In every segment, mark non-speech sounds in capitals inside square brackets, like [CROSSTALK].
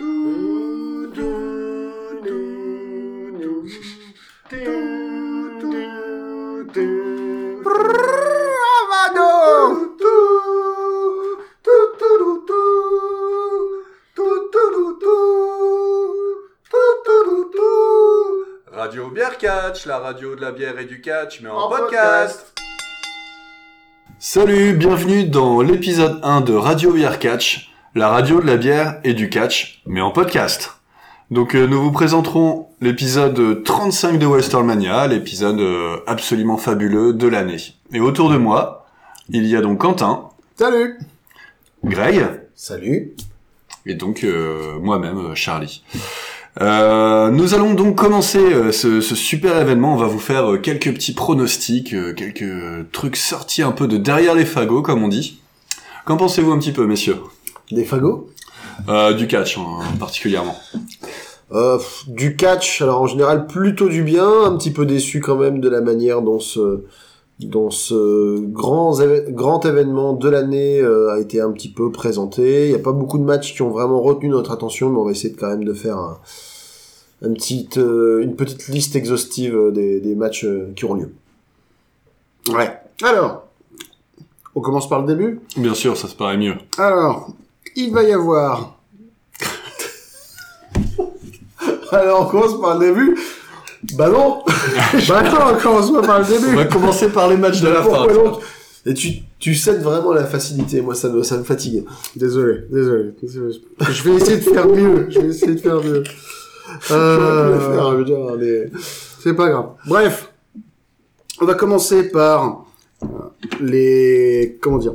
Radio Bière Catch, la radio de la bière et du catch, mais en, podcast. Salut, bienvenue dans l'épisode 1 de Radio Bière Catch, la radio de la bière et du catch, mais en podcast. Donc euh, nous vous présenterons l'épisode 35 de Westermania, l'épisode euh, absolument fabuleux de l'année. Et autour de moi, il y a donc Quentin, Salut Greg, Salut et donc euh, moi-même, Charlie. Euh, nous allons donc commencer euh, ce, ce super événement. On va vous faire euh, quelques petits pronostics, euh, quelques trucs sortis un peu de derrière les fagots, comme on dit. Qu'en pensez-vous un petit peu, messieurs? Des fagots euh, Du catch, hein, particulièrement. euh, Du catch, alors en général plutôt du bien, un petit peu déçu quand même de la manière dont ce, dont ce grand, événement de l'année euh, a été un petit peu présenté. Il n'y a pas beaucoup de matchs qui ont vraiment retenu notre attention, mais on va essayer de, quand même de faire un, euh, une petite liste exhaustive euh, des, des matchs euh, qui auront lieu. Ouais. Alors, on commence par le début? Bien sûr, ça se paraît mieux. Alors, il va y avoir. Alors, on commence par le début. Bah non [LAUGHS] Bah non, on commence pas par le On début va commencer par les matchs de la fin. Pourquoi donc Et tu, tu cèdes vraiment la facilité, moi ça me, ça me fatigue. Désolé, désolé. Je vais essayer de faire mieux, je vais essayer de faire mieux. Euh... mais c'est pas grave. Bref, on va commencer par euh, les... comment dire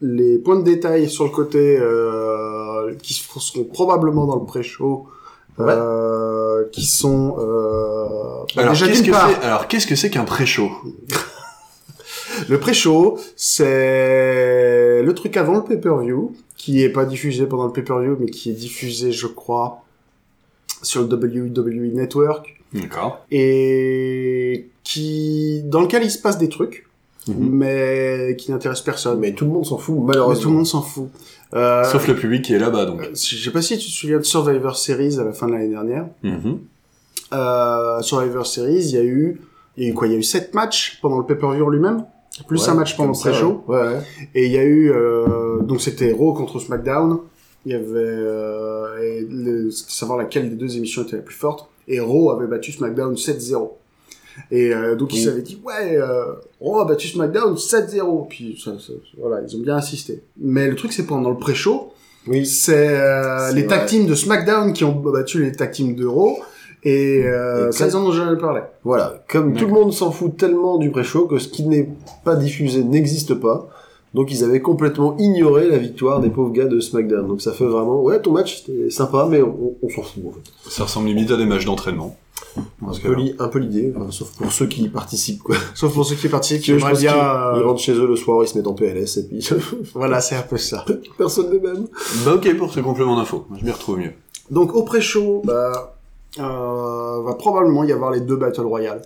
les points de détail sur le côté euh, qui seront probablement dans le pré-show, euh, qui sont euh, bah, Alors, qu'est-ce que c'est Alors, qu'est-ce que c'est qu'un pré-show? [LAUGHS] Le pré-show, c'est le truc avant le pay-per-view, qui est pas diffusé pendant le pay-per-view, mais qui est diffusé, je crois, sur le WWE Network, D'accord. et qui, dans lequel il se passe des trucs, Mhm. mais qui n'intéressent personne. Mais tout le monde s'en fout, Mais malheureusement. tout le monde s'en fout. Euh, Sauf le public qui est là-bas, donc. euh, Je sais pas si tu te souviens de Survivor Series à la fin de l'année dernière. Mhm. Euh, Survivor Series, il y a eu, il y a eu quoi? Il y a eu sept matchs pendant le pay-per-view lui-même, plus Ouais, un match pendant le pré-show. Ouais, ouais. Et il y a eu, euh, donc c'était Raw contre SmackDown. Il y avait, euh, et le- c'était savoir laquelle des deux émissions était la plus forte. Et Raw avait battu SmackDown 7-0. Et euh, donc ils s'avaient dit, ouais, euh, Raw a battu SmackDown 7-0. Puis ça, ça- voilà, ils ont bien insisté. Mais le truc c'est pendant le pré-show, Oui. c'est euh, C'est les tag teams de SmackDown qui ont battu les tag teams de Raw. Et, euh, Et ça, ils en ont jamais parlé. Voilà. Comme tout le monde s'en fout tellement du pré-show que ce qui n'est pas diffusé n'existe pas. Donc ils avaient complètement ignoré la victoire des pauvres gars de SmackDown. Donc ça fait vraiment, ouais, ton match c'était sympa, mais on, on s'en fout en fait. Ça ressemble limite à des matchs d'entraînement. Un peu, li- un peu l'idée, enfin, sauf pour ceux qui y participent quoi. [LAUGHS] Sauf pour ceux qui participent, aimeraient pense bien... qu'ils- euh, Ils rentrent chez eux le soir, ils se mettent en PLS et puis [LAUGHS] Voilà, c'est un peu ça. [LAUGHS] personne n'est même. Bah ok pour ce complément d'info. Je m'y retrouve mieux. Donc au pré-show, bah, euh, va probablement y avoir les deux Battle Royale.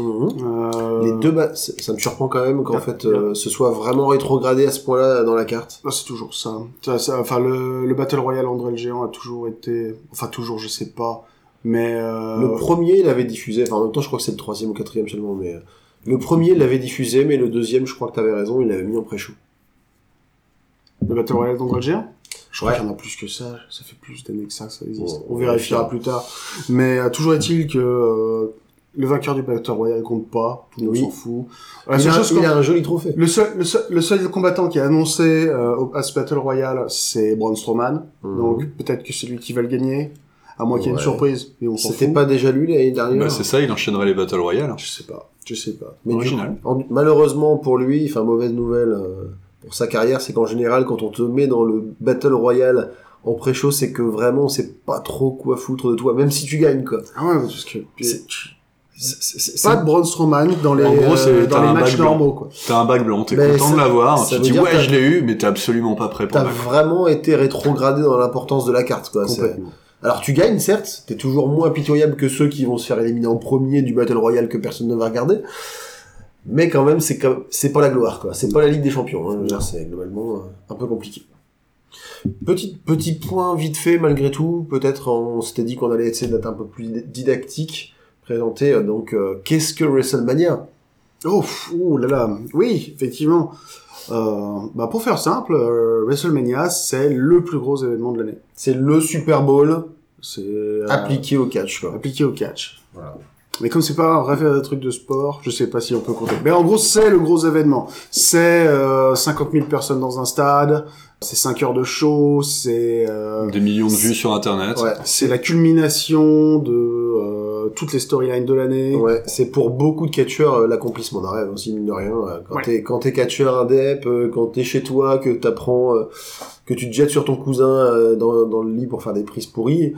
Euh, Les deux, ba- ça me surprend quand même qu'en fait euh, ce soit vraiment rétrogradé à ce point-là dans la carte. ah, c'est toujours ça. Ça, ça- Enfin, le, le Battle Royale André le Géant a toujours été... Enfin, toujours, je sais pas. Mais... Euh... Le premier l'avait diffusé, enfin en même temps je crois que c'est le troisième ou quatrième seulement, mais euh, le premier l'avait diffusé, mais le deuxième je crois que t'avais raison, il l'avait mis en pré-show. le Battle Royale Géant Je crois Ouais. qu'il y en a plus que ça. Ça fait plus d'années que ça que ça existe. On on vérifiera plus tard. Mais euh, toujours est-il que... euh, le vainqueur du Battle Royale compte pas, tout le monde Oui. s'en fout. La il, seule a, chose il a un joli trophée. Le seul, le seul, le seul combattant qui a annoncé euh, à ce Battle Royale, c'est Braun Strowman. Donc peut-être que c'est lui qui va le gagner, à moins qu'il y ait une surprise. Et on s'en C'était pas déjà lui l'année dernière Bah c'est ça, il enchaînerait les Battle Royale. Je sais pas, je sais pas. Mais du original. coup, en- malheureusement pour lui, enfin mauvaise nouvelle euh, pour sa carrière, c'est qu'en général quand on te met dans le Battle Royale en pré-show, c'est que vraiment on sait pas trop quoi foutre de toi, même si tu gagnes quoi. Ah ouais, parce que C'est- C'est- c'est- pas de Braun Strowman dans les, En gros, c'est- euh, dans les matchs normaux quoi. T'as un bac blanc, t'es Mais content de l'avoir, tu dis ouais je l'ai eu, mais t'es absolument pas prêt pour T'as vraiment été rétrogradé dans l'importance de la carte quoi. Alors tu gagnes certes, t'es toujours moins pitoyable que ceux qui vont se faire éliminer en premier du Battle Royale que personne ne va regarder. Mais quand même, c'est comme- c'est pas la gloire quoi. C'est pas la Ligue des Champions. Hein. C'est globalement euh, un peu compliqué. Petit, petit point vite fait malgré tout, peut-être on s'était dit qu'on allait essayer d'être un peu plus didactique, présenter euh, donc euh, qu'est-ce que WrestleMania? Oh, oh là là, oui, effectivement. Euh, bah pour faire simple, euh, WrestleMania c'est le plus gros événement de l'année. C'est le Super Bowl C'est euh, appliqué au catch quoi. appliqué au catch. Voilà. Mais comme c'est pas un vrai truc de sport, je sais pas si on peut compter. Mais en gros, c'est le gros événement. C'est euh, 50 000 personnes dans un stade, c'est 5 heures de show, c'est euh, Des millions de vues sur Internet. Ouais, c'est la culmination de euh, toutes les storylines de l'année. Ouais, c'est pour beaucoup de catcheurs euh, l'accomplissement d'un rêve aussi mine de rien. euh, Quand Ouais. t'es quand t'es catcheur indep, euh, quand t'es chez toi, que t'apprends, euh, que tu te jettes sur ton cousin euh, dans, dans le lit pour faire des prises pourries.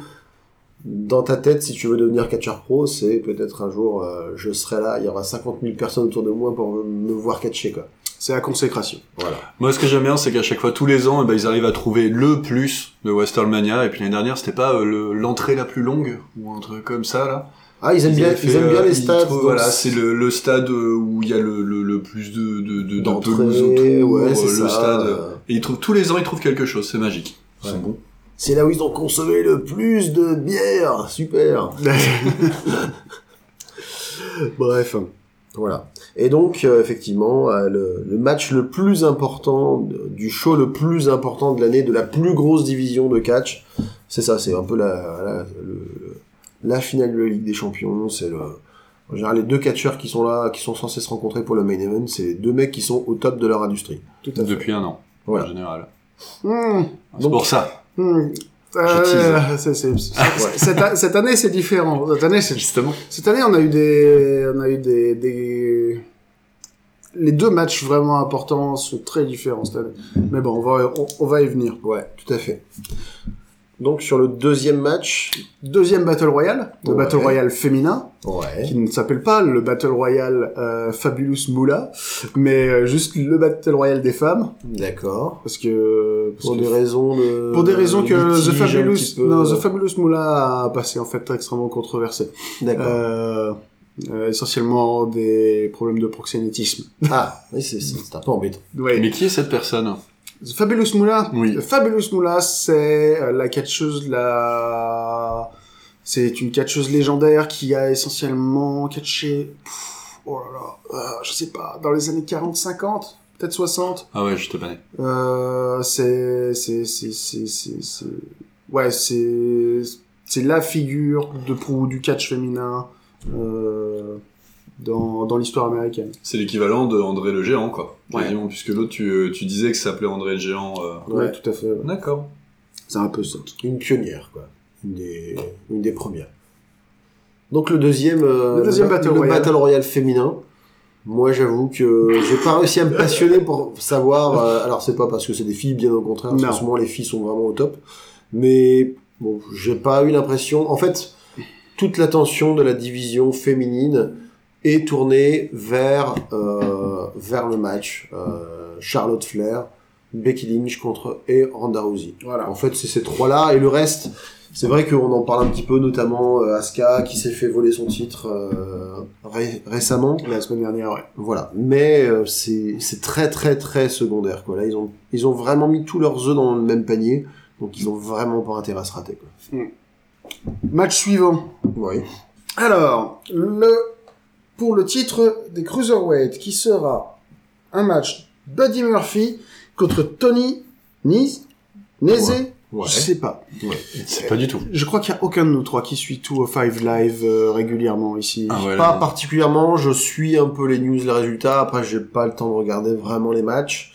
Dans ta tête, si tu veux devenir catcheur pro, c'est peut-être un jour, euh, je serai là, il y aura 50 000 personnes autour de moi pour me- voir catcher quoi. C'est la consécration. Voilà. Moi, ce que j'aime bien, c'est qu'à chaque fois, tous les ans, eh ben, ils arrivent à trouver le plus de Westermania. Et puis l'année dernière, c'était pas euh, le- l'entrée la plus longue ou un truc comme ça là. Ah, ils aiment bien, fait, ils aiment bien euh, les stades. trouvent- voilà, c'est le, le stade euh, où il y a le, le, le plus de, de, de, pelouse autour. ouais, euh, c'est le ça. stade. Et ils trouvent, tous les ans, ils trouvent quelque chose. C'est magique. Ouais. C'est bon. C'est là où ils ont consommé le plus de bière. Super. [LAUGHS] [LAUGHS] Bref, voilà. Et donc, euh, effectivement, euh, le, le match le plus important, du show le plus important de l'année, de la plus grosse division de catch, c'est ça, c'est un peu la, la, le- la finale de la Ligue des Champions, c'est le... En général, les deux catcheurs qui sont là, qui sont censés se rencontrer pour le main event, c'est les deux mecs qui sont au top de leur industrie. Tout à fait. Depuis un an, Voilà. en général. Hmm, C'est pour ça. Euh, c'est- c'est- c'est- cette, année, c'est différent. Cette année, c'est Justement. Cette année, on a eu des, on a eu des, des, les deux matchs vraiment importants sont très différents cette année. Mais bon, on va, on, on va y venir. Ouais, tout à fait. Donc, sur le deuxième match... Deuxième Battle Royale, le Ouais. Battle Royale féminin, Ouais. qui ne s'appelle pas le Battle Royale euh, Fabulous Moula, mais euh, juste le Battle Royale des femmes, D'accord. parce que, parce Pour que- des raisons de... pour des raisons que litige The Fabulous, peu. non, The Fabulous Moula a passé en fait extrêmement controversé. D'accord. Euh, euh, essentiellement des problèmes de proxénétisme. Ah, oui, c'est c'est- c'est un peu embêtant. Ouais. Mais qui est cette personne? The Fabulous Moula. Oui. The Fabulous Moula, c'est euh, la catcheuse, la... C'est une catcheuse légendaire qui a essentiellement catché... Pff, oh là là, euh, je sais pas, dans les années 40, 50, peut-être 60. Ah ouais, je te connais. Euh, c'est... C'est... C'est... C'est... c'est- c'est- Ouais, c'est... C'est la figure de proue du catch féminin euh, dans, dans l'histoire américaine. C'est l'équivalent de André le Géant, quoi. Ouais. Quasiment, puisque l'autre, tu, tu disais que ça s'appelait André le Géant. euh. Ouais, Ouais. tout à fait. ouais. D'accord. C'est un peu ça. Une pionnière, quoi. Une des, une des premières. Donc le deuxième, euh, Le deuxième ba- Battle le Royale. Battle Royale féminin. Moi, j'avoue que j'ai pas réussi à me passionner pour savoir. euh, alors, c'est pas parce que c'est des filles, bien au contraire. Qu'en ce moment, les filles sont vraiment au top. Mais bon, j'ai pas eu l'impression. En fait, toute l'attention de la division féminine est tournée vers euh, vers le match. Euh, Charlotte Flair, Becky Lynch contre et Ronda Rousey. Voilà. En fait, c'est ces trois-là et le reste. C'est vrai qu'on en parle un petit peu, notamment euh, Asuka qui s'est fait voler son titre euh, ré- récemment. La semaine dernière, ouais. Voilà, mais euh, c'est c'est très très très secondaire quoi. Là, ils ont ils ont vraiment mis tous leurs œufs dans le même panier, donc ils ont vraiment pas intérêt à se rater quoi. Match suivant. Oui. Alors, le, pour le titre des Cruiserweight, qui sera un match Buddy Murphy contre Tony Nese, Nese, Ouais. je sais pas. C'est pas du tout. Je crois qu'il y a aucun de nous trois qui suit tout au Five Live euh, régulièrement ici. Ah ouais, Pas là, particulièrement, je suis un peu les news, les résultats. Après, j'ai pas le temps de regarder vraiment les matchs.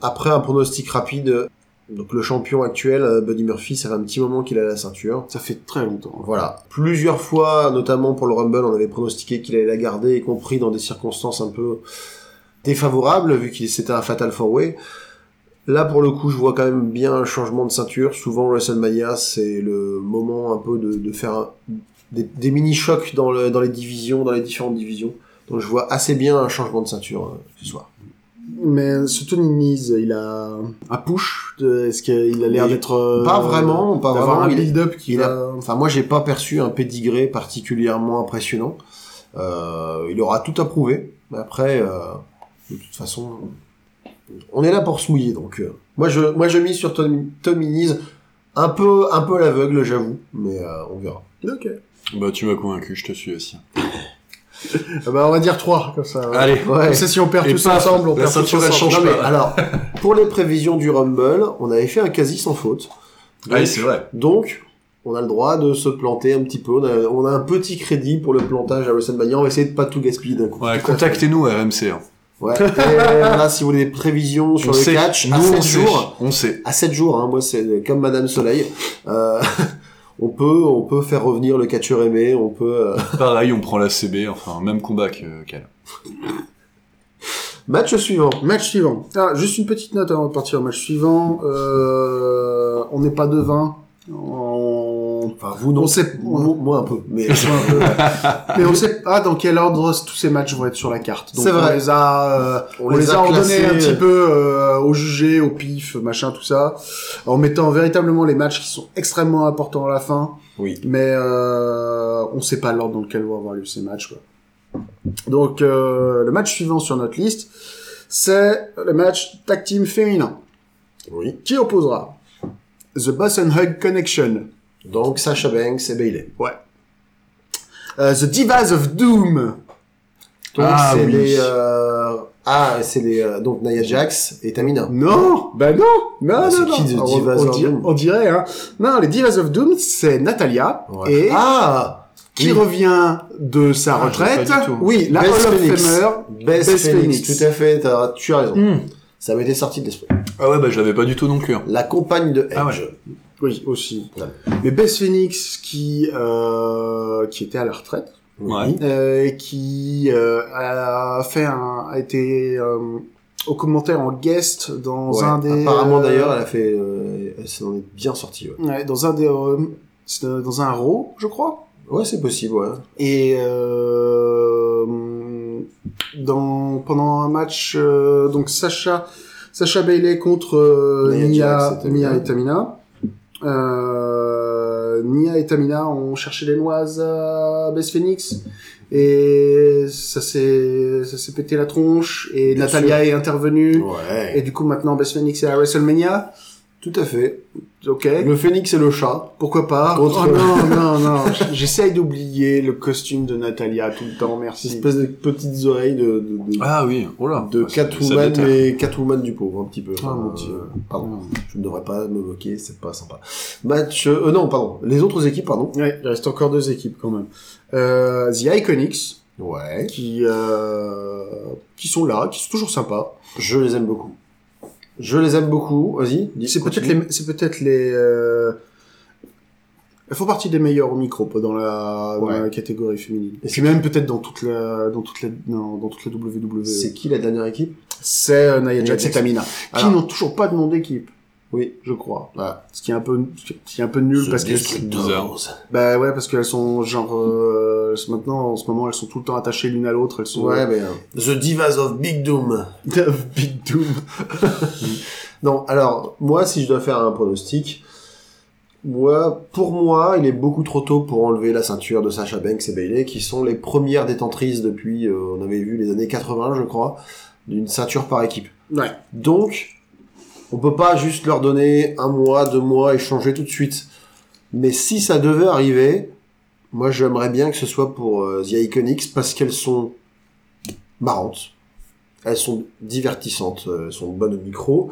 Après, un pronostic rapide. Donc, le champion actuel, euh, Buddy Murphy, ça fait un petit moment qu'il a la ceinture. Ça fait très longtemps. Voilà. Plusieurs fois, notamment pour le Rumble, on avait pronostiqué qu'il allait la garder, y compris dans des circonstances un peu défavorables, vu qu'il c'était un Fatal Four Way. Là, pour le coup, je vois quand même bien un changement de ceinture. Souvent, WrestleMania, c'est le moment un peu de, de faire un- des, des mini-chocs dans, le, dans les divisions, dans les différentes divisions. Donc, je vois assez bien un changement de ceinture euh, ce soir. Mais ce Tony Nese, il a un push. de- Est-ce qu'il a l'air d'être euh, pas vraiment, pas vraiment. un build-up qui il a-. Enfin, moi, j'ai pas perçu un pédigré particulièrement impressionnant. Euh, il aura tout à prouver. Mais après, euh, de toute façon, On est là pour se mouiller, donc euh, moi je moi je mise sur Tommy, Tommy Nees, un peu un peu à l'aveugle, j'avoue, mais euh, on verra. Ok. Bah, tu m'as convaincu, je te suis aussi. Ah bah, on va dire 3, comme ça. Allez. Ouais. Comme ça, si on perd Et tous paf, ensemble, on la perd tous ensemble. change Non, mais pas. alors, pour les prévisions du Rumble, on avait fait un quasi sans faute. Ah oui, c'est vrai. Donc, on a le droit de se planter un petit peu. On a, on a un petit crédit pour le plantage à WrestleMania. On va essayer de pas tout gaspiller d'un coup. Ouais, contactez-nous à RMC. hein. Ouais. Et voilà, si vous voulez des prévisions sur on le sait. catch, Nous, à on 7 sait. jours, On sait. à 7 jours, hein, moi c'est comme Madame Soleil, euh, on peut, on peut faire revenir le catcheur aimé, on peut, euh, [LAUGHS] Pareil, on prend la CB, enfin, même combat que- qu'elle. match suivant. Match suivant. Ah, juste une petite note avant de partir au match suivant. Euh, on n'est pas devin. On... Enfin, vous non. On sait- moi, moi un peu, mais [LAUGHS] [LAUGHS] Mais on sait pas dans quel ordre tous ces matchs vont être sur la carte. Donc C'est vrai. on les a, euh, on, les a, ordonnés un petit euh, peu euh, au jugé, au pif, machin, tout ça, en mettant véritablement les matchs qui sont extrêmement importants à la fin. Oui. Mais euh, on sait pas l'ordre dans lequel vont avoir lieu ces matchs. Quoi. Donc euh, le match suivant sur notre liste, c'est le match tag team féminin Oui. qui opposera The Boss and Hug Connection, Donc Sasha Banks et Bailey. euh, The Divas of Doom, Donc Ah, c'est oui. les, euh... ah c'est les, euh, donc Nia Jax et Tamina. Non, bah non, non, Bah, non, c'est non. qui, The Divas on of dirait, Doom on dirait, hein. Non, les Divas of Doom, c'est Natalia Ouais. et ah qui oui. revient de sa Ah, retraite. Oui, la Hall of Phoenix. Famer. Best, Beth Phoenix. Phoenix. Tout à fait, t'as- tu as raison. Hmm. Ça m'était sorti de l'esprit. Ah ouais, bah, je l'avais pas du tout non plus. hein. La compagne de Edge. Ah ouais. Oui, aussi. Ouais. Mais Beth Phoenix qui euh, qui était à la retraite, Ouais. euh, et qui euh, a fait un, a été euh, au commentaire en guest dans Ouais. un des. Apparemment euh, d'ailleurs, elle a fait, euh, elle s'en est bien sortie. Ouais, ouais, dans un des, euh, dans un Raw, je crois. ouais c'est possible. Ouais. Et euh, dans pendant un match, euh, donc Sacha Sacha Bailey contre Nia Nia, Jax et Tamina. Euh, Nia et Tamina ont cherché les noises à Beth Phoenix et ça s'est ça s'est pété la tronche et Bien Natalia est intervenue Ouais. et du coup maintenant Beth Phoenix est à WrestleMania. Tout à fait. Ok. Le phénix et le chat. Pourquoi pas Contre- Oh non, [LAUGHS] non, non. J'essaye d'oublier le costume de Natalia tout le temps, Une merci. espèce de petites oreilles de, de, de, Ah oui, oh là. de ça Catwoman, mais Catwoman du pauvre, un petit peu. Ah, mon Euh. Pardon. Je ne devrais pas me moquer, c'est pas sympa. Match, euh, non, pardon. Les autres équipes, pardon. Ouais, il reste encore deux équipes quand même. Euh, The Iconics, Ouais. qui, euh, qui sont là, qui sont toujours sympas. Je les aime beaucoup. Je les aime beaucoup. Vas-y. C'est peut-être les, c'est peut-être les, euh, elles font partie des meilleurs au micro dans la, dans la catégorie féminine. Et puis même peut-être dans toute la, dans toute la, dans, dans toute la WWE. C'est qui la dernière équipe? C'est euh, Nia Jax et. Tamina, qui n'ont toujours pas de nom d'équipe, Oui. je crois. Voilà. Ce qui est un peu, ce qui est un peu nul parce que bizarre. Bah ouais, parce qu'elles sont genre euh, maintenant en ce moment elles sont tout le temps attachées l'une à l'autre. Elles sont Ouais, mais... euh, The Divas of Big Doom. [LAUGHS] Big Doom. [LAUGHS] Non, alors, moi, si je dois faire un pronostic, moi, pour moi, il est beaucoup trop tôt pour enlever la ceinture de Sasha Banks et Bailey, qui sont les premières détentrices depuis, euh, on avait vu les années 80, je crois, d'une ceinture par équipe. Ouais. Donc, on peut pas juste leur donner un mois, deux mois et changer tout de suite. Mais si ça devait arriver, moi, j'aimerais bien que ce soit pour euh, The Iconics, parce qu'elles sont marrantes. Elles sont divertissantes, euh, elles sont bonnes au micro.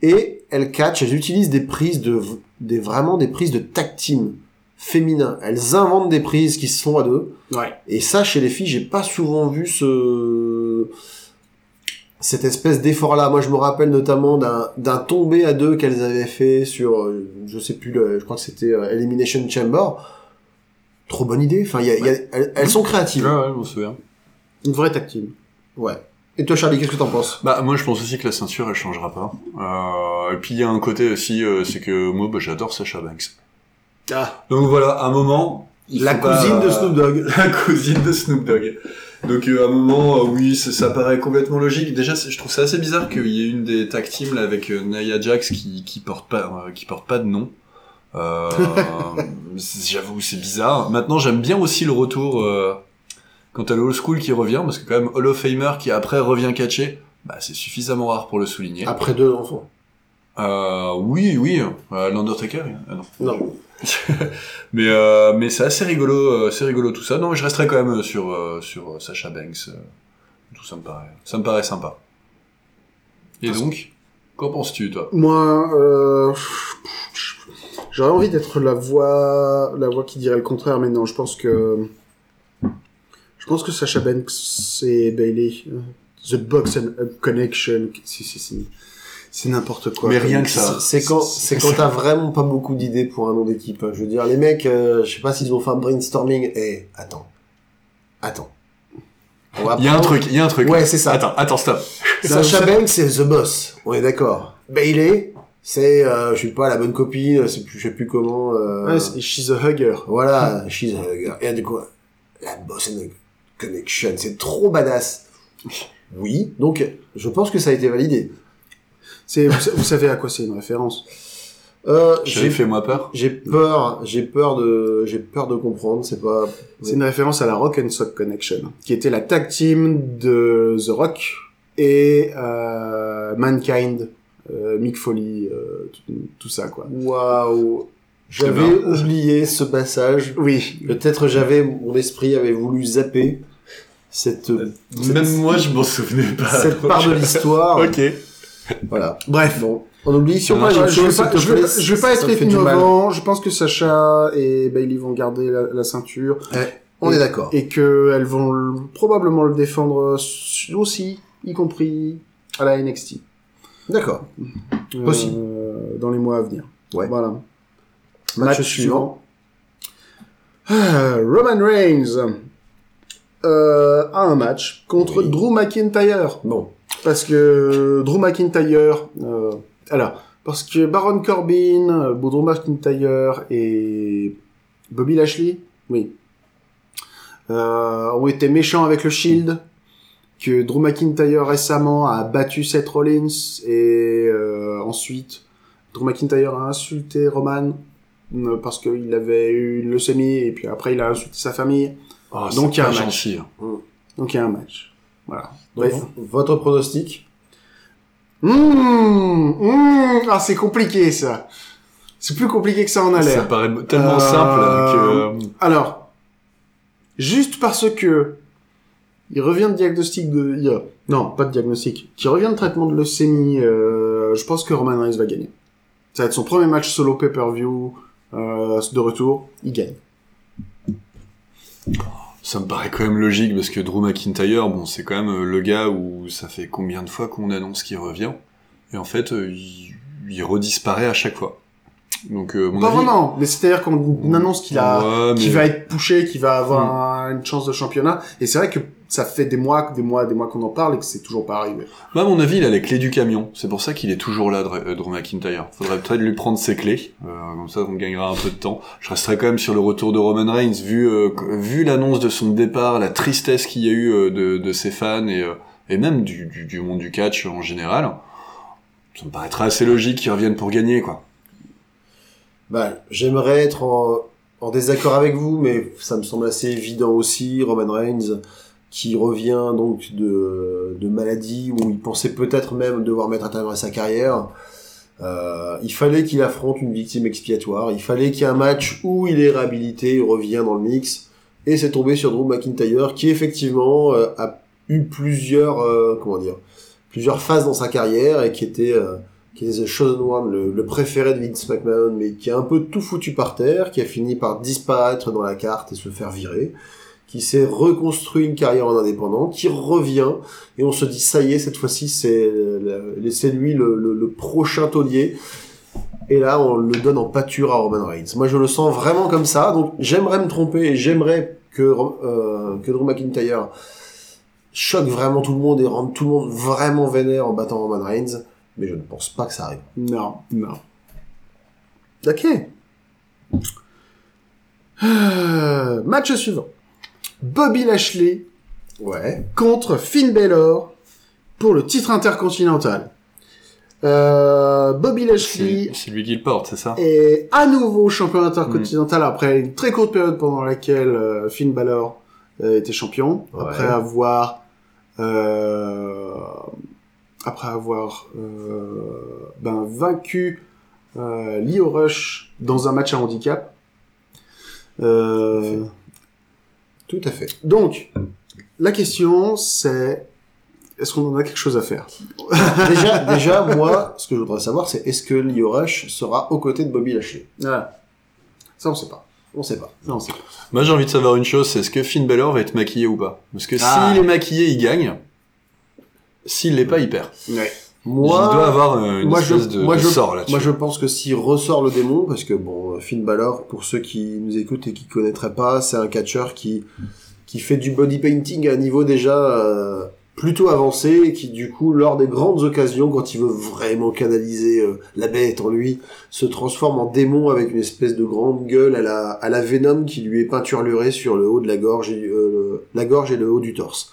Et elles catchent, elles utilisent des prises de, des, vraiment des prises de tag team féminin. Elles inventent des prises qui se font à deux. Ouais. Et ça, chez les filles, j'ai pas souvent vu ce, cette espèce d'effort-là. Moi, je me rappelle notamment d'un, d'un tombé à deux qu'elles avaient fait sur, euh, je sais plus, le- je crois que c'était euh, Elimination Chamber. Trop bonne idée. Enfin, il y a, il y a- elles, elles sont créatives. Ouais, ouais, je m'en souviens. Une vraie team. Ouais. Et toi, Charlie, qu'est-ce que t'en penses? Bah moi je pense aussi que la ceinture elle changera pas. Euh, et puis il y a un côté aussi, euh, c'est que moi bah, j'adore Sacha Banks. Ah. Donc voilà, à un moment. il La pas- cousine de Snoop Dogg. [LAUGHS] La cousine de Snoop Dogg. Donc euh, à un moment, euh, oui, ça, ça paraît complètement logique. Déjà, je trouve ça assez bizarre qu'il y ait une des tag teams là avec euh, Nia Jax qui qui porte pas euh, qui porte pas de nom. Euh, [LAUGHS] J'avoue, c'est bizarre. Maintenant, j'aime bien aussi le retour euh, quand t'as le old school qui revient parce que quand même Hall of Famer qui après revient catcher. bah, c'est suffisamment rare pour le souligner. Après deux enfants. Euh, oui, oui, euh, l'Undertaker, ah, non. Non. [LAUGHS] mais euh, mais c'est assez rigolo, euh, c'est rigolo tout ça. Non, je resterai quand même sur euh, sur Sacha Banks. euh, tout ça me paraît, ça me paraît sympa. Et donc, qu'en penses-tu, toi? Moi, euh, j'aurais envie d'être la voix, la voix qui dirait le contraire, mais non, je pense que, je pense que Sacha Banks et Bailey, euh, The Box and Up Connection, si, si, si, c'est n'importe quoi. Mais rien que ça. C'est c'est quand, c'est quand t'as vraiment pas beaucoup d'idées pour un nom d'équipe. hein. Je veux dire, les mecs, euh, je sais pas s'ils ont fait un brainstorming. Eh, attends. Attends. Va Il y a un truc, il y a un truc. Ouais, c'est ça. Attends, attends, stop. Sacha Banks, c'est The Boss. On est d'accord. Bailey, c'est, euh, je sais pas, la bonne copine, c'est plus, je sais plus comment, euh, Ouais, c'est- she's a hugger. voilà, she's a girl. Et du coup, la boss and connection, c'est trop badass. Oui, donc, je pense que ça a été validé. C'est, vous, sa- vous savez à quoi c'est une référence Euh, J'ai fait moi peur. J'ai peur, j'ai peur de, j'ai peur de comprendre, c'est pas. C'est une référence à la Rock and Sock Connection, qui était la tag team de The Rock et euh, Mankind, euh, Mick Foley, euh, tout, tout ça quoi. Waouh. J'avais oublié ce passage. Oui, Peut-être j'avais, mon esprit avait voulu zapper cette, Même moi, je m'en souvenais pas. cette part de l'histoire. [LAUGHS] ok. [LAUGHS] Voilà. bref. Bon. On oublie si on Moi, parle je, chose, vais pas, je vais, pas- je vais pas ça être innovant. Je pense que Sacha et Bailey vont garder la, la ceinture On est d'accord. et que elles vont le- probablement le défendre aussi, y compris à la NXT. D'accord. euh, Possible. dans les mois à venir. Ouais. Voilà. Match suivant. Ah, Roman Reigns euh, a un match contre Oui. Drew McIntyre. Bon. Parce que Drew McIntyre... Euh, alors, parce que Baron Corbin, euh, Drew McIntyre et Bobby Lashley, oui, euh, ont été méchants avec le Shield, que Drew McIntyre récemment a battu Seth Rollins et euh, ensuite Drew McIntyre a insulté Roman parce qu'il avait eu une leucémie et puis après il a insulté sa famille. Oh, Donc, il y a un match. gentil, hein. Donc il y a un match. Voilà. Donc, Bref. votre pronostic Mmh, mmh, ah c'est compliqué ça. C'est plus compliqué que ça en a Ça paraît tellement Euh, simple que. Alors, juste parce que il revient de diagnostic de, non, pas de diagnostic, qui revient de traitement de leucémie, euh, je pense que Roman Reigns va gagner. Ça va être son premier match solo pay-per-view euh, de retour, il gagne. Ça me paraît quand même logique parce que Drew McIntyre, bon, c'est quand même euh, le gars où ça fait combien de fois qu'on annonce qu'il revient et en fait, euh, il, il redisparaît à chaque fois. Donc, euh, mon Pas avis. vraiment, mais c'est-à-dire qu'on annonce qu'il a, Ouais, qu'il va être poussé, qu'il va avoir un- une chance de championnat, et c'est vrai que ça fait des mois, des mois, des mois qu'on en parle et que c'est toujours pas arrivé. Bah, à mon avis, il a les clés du camion. C'est pour ça qu'il est toujours là, euh, Drew McIntyre. Faudrait peut-être lui prendre ses clés. Euh, comme ça, on gagnera un peu de temps. Je resterai quand même sur le retour de Roman Reigns, vu, euh, vu l'annonce de son départ, la tristesse qu'il y a eu euh, de, de ses fans et, euh, et même du, du, du monde du catch en général. Ça me paraîtrait assez logique qu'il revienne pour gagner, quoi. Bah, j'aimerais être en, en désaccord avec vous, mais ça me semble assez évident aussi. Roman Reigns, qui revient donc de, de maladie où il pensait peut-être même devoir mettre un terme à sa carrière. Euh, il fallait qu'il affronte une victime expiatoire. Il fallait qu'il y ait un match où il est réhabilité, il revient dans le mix. Et c'est tombé sur Drew McIntyre, qui effectivement euh, a eu plusieurs, euh, comment dire, plusieurs phases dans sa carrière et qui était qui est The One, le, le préféré de Vince McMahon, mais qui a un peu tout foutu par terre, qui a fini par disparaître dans la carte et se faire virer, qui s'est reconstruit une carrière en indépendant, qui revient, et on se dit, ça y est, cette fois-ci, c'est c'est lui le, le, le prochain taulier. Et là, on le donne en pâture à Roman Reigns. Moi, je le sens vraiment comme ça, donc j'aimerais me tromper, et j'aimerais que, euh, que Drew McIntyre choque vraiment tout le monde et rende tout le monde vraiment vénère en battant Roman Reigns, mais je ne pense pas que ça arrive. Non, non. Ok. Euh, match suivant. Bobby Lashley Ouais. contre Finn Balor pour le titre intercontinental. Euh, Bobby Lashley C'est lui qui le porte, c'est ça? est à nouveau champion intercontinental après une très courte période pendant laquelle euh, Finn Balor euh, était champion, Ouais. après avoir après avoir ben, vaincu Leo Rush dans un match à handicap. Euh, tout à fait. Donc, la question c'est est-ce qu'on en a quelque chose à faire? [LAUGHS] Déjà, déjà, moi, [LAUGHS] ce que je voudrais savoir, c'est est-ce que Leo Rush sera aux côtés de Bobby Lashley? Voilà. Ça, on sait pas. On sait pas. Non, on sait pas. Moi, j'ai envie de savoir une chose, c'est est-ce que Finn Balor va être maquillé ou pas? Parce que Ah. s'il est maquillé, il gagne. S'il l'est pas, il perd. Ouais. Moi, il doit avoir une moi, je- espèce de, moi, de je- sort là-dessus. Moi, je pense que s'il ressort le démon, parce que bon, Finn Balor, pour ceux qui nous écoutent et qui connaîtraient pas, c'est un catcheur qui qui fait du body painting à un niveau déjà euh, plutôt avancé, et qui du coup, lors des grandes occasions, quand il veut vraiment canaliser euh, la bête en lui, se transforme en démon avec une espèce de grande gueule à la à la Venom qui lui est peinturlurée sur le haut de la gorge et euh, le- la gorge et le haut du torse.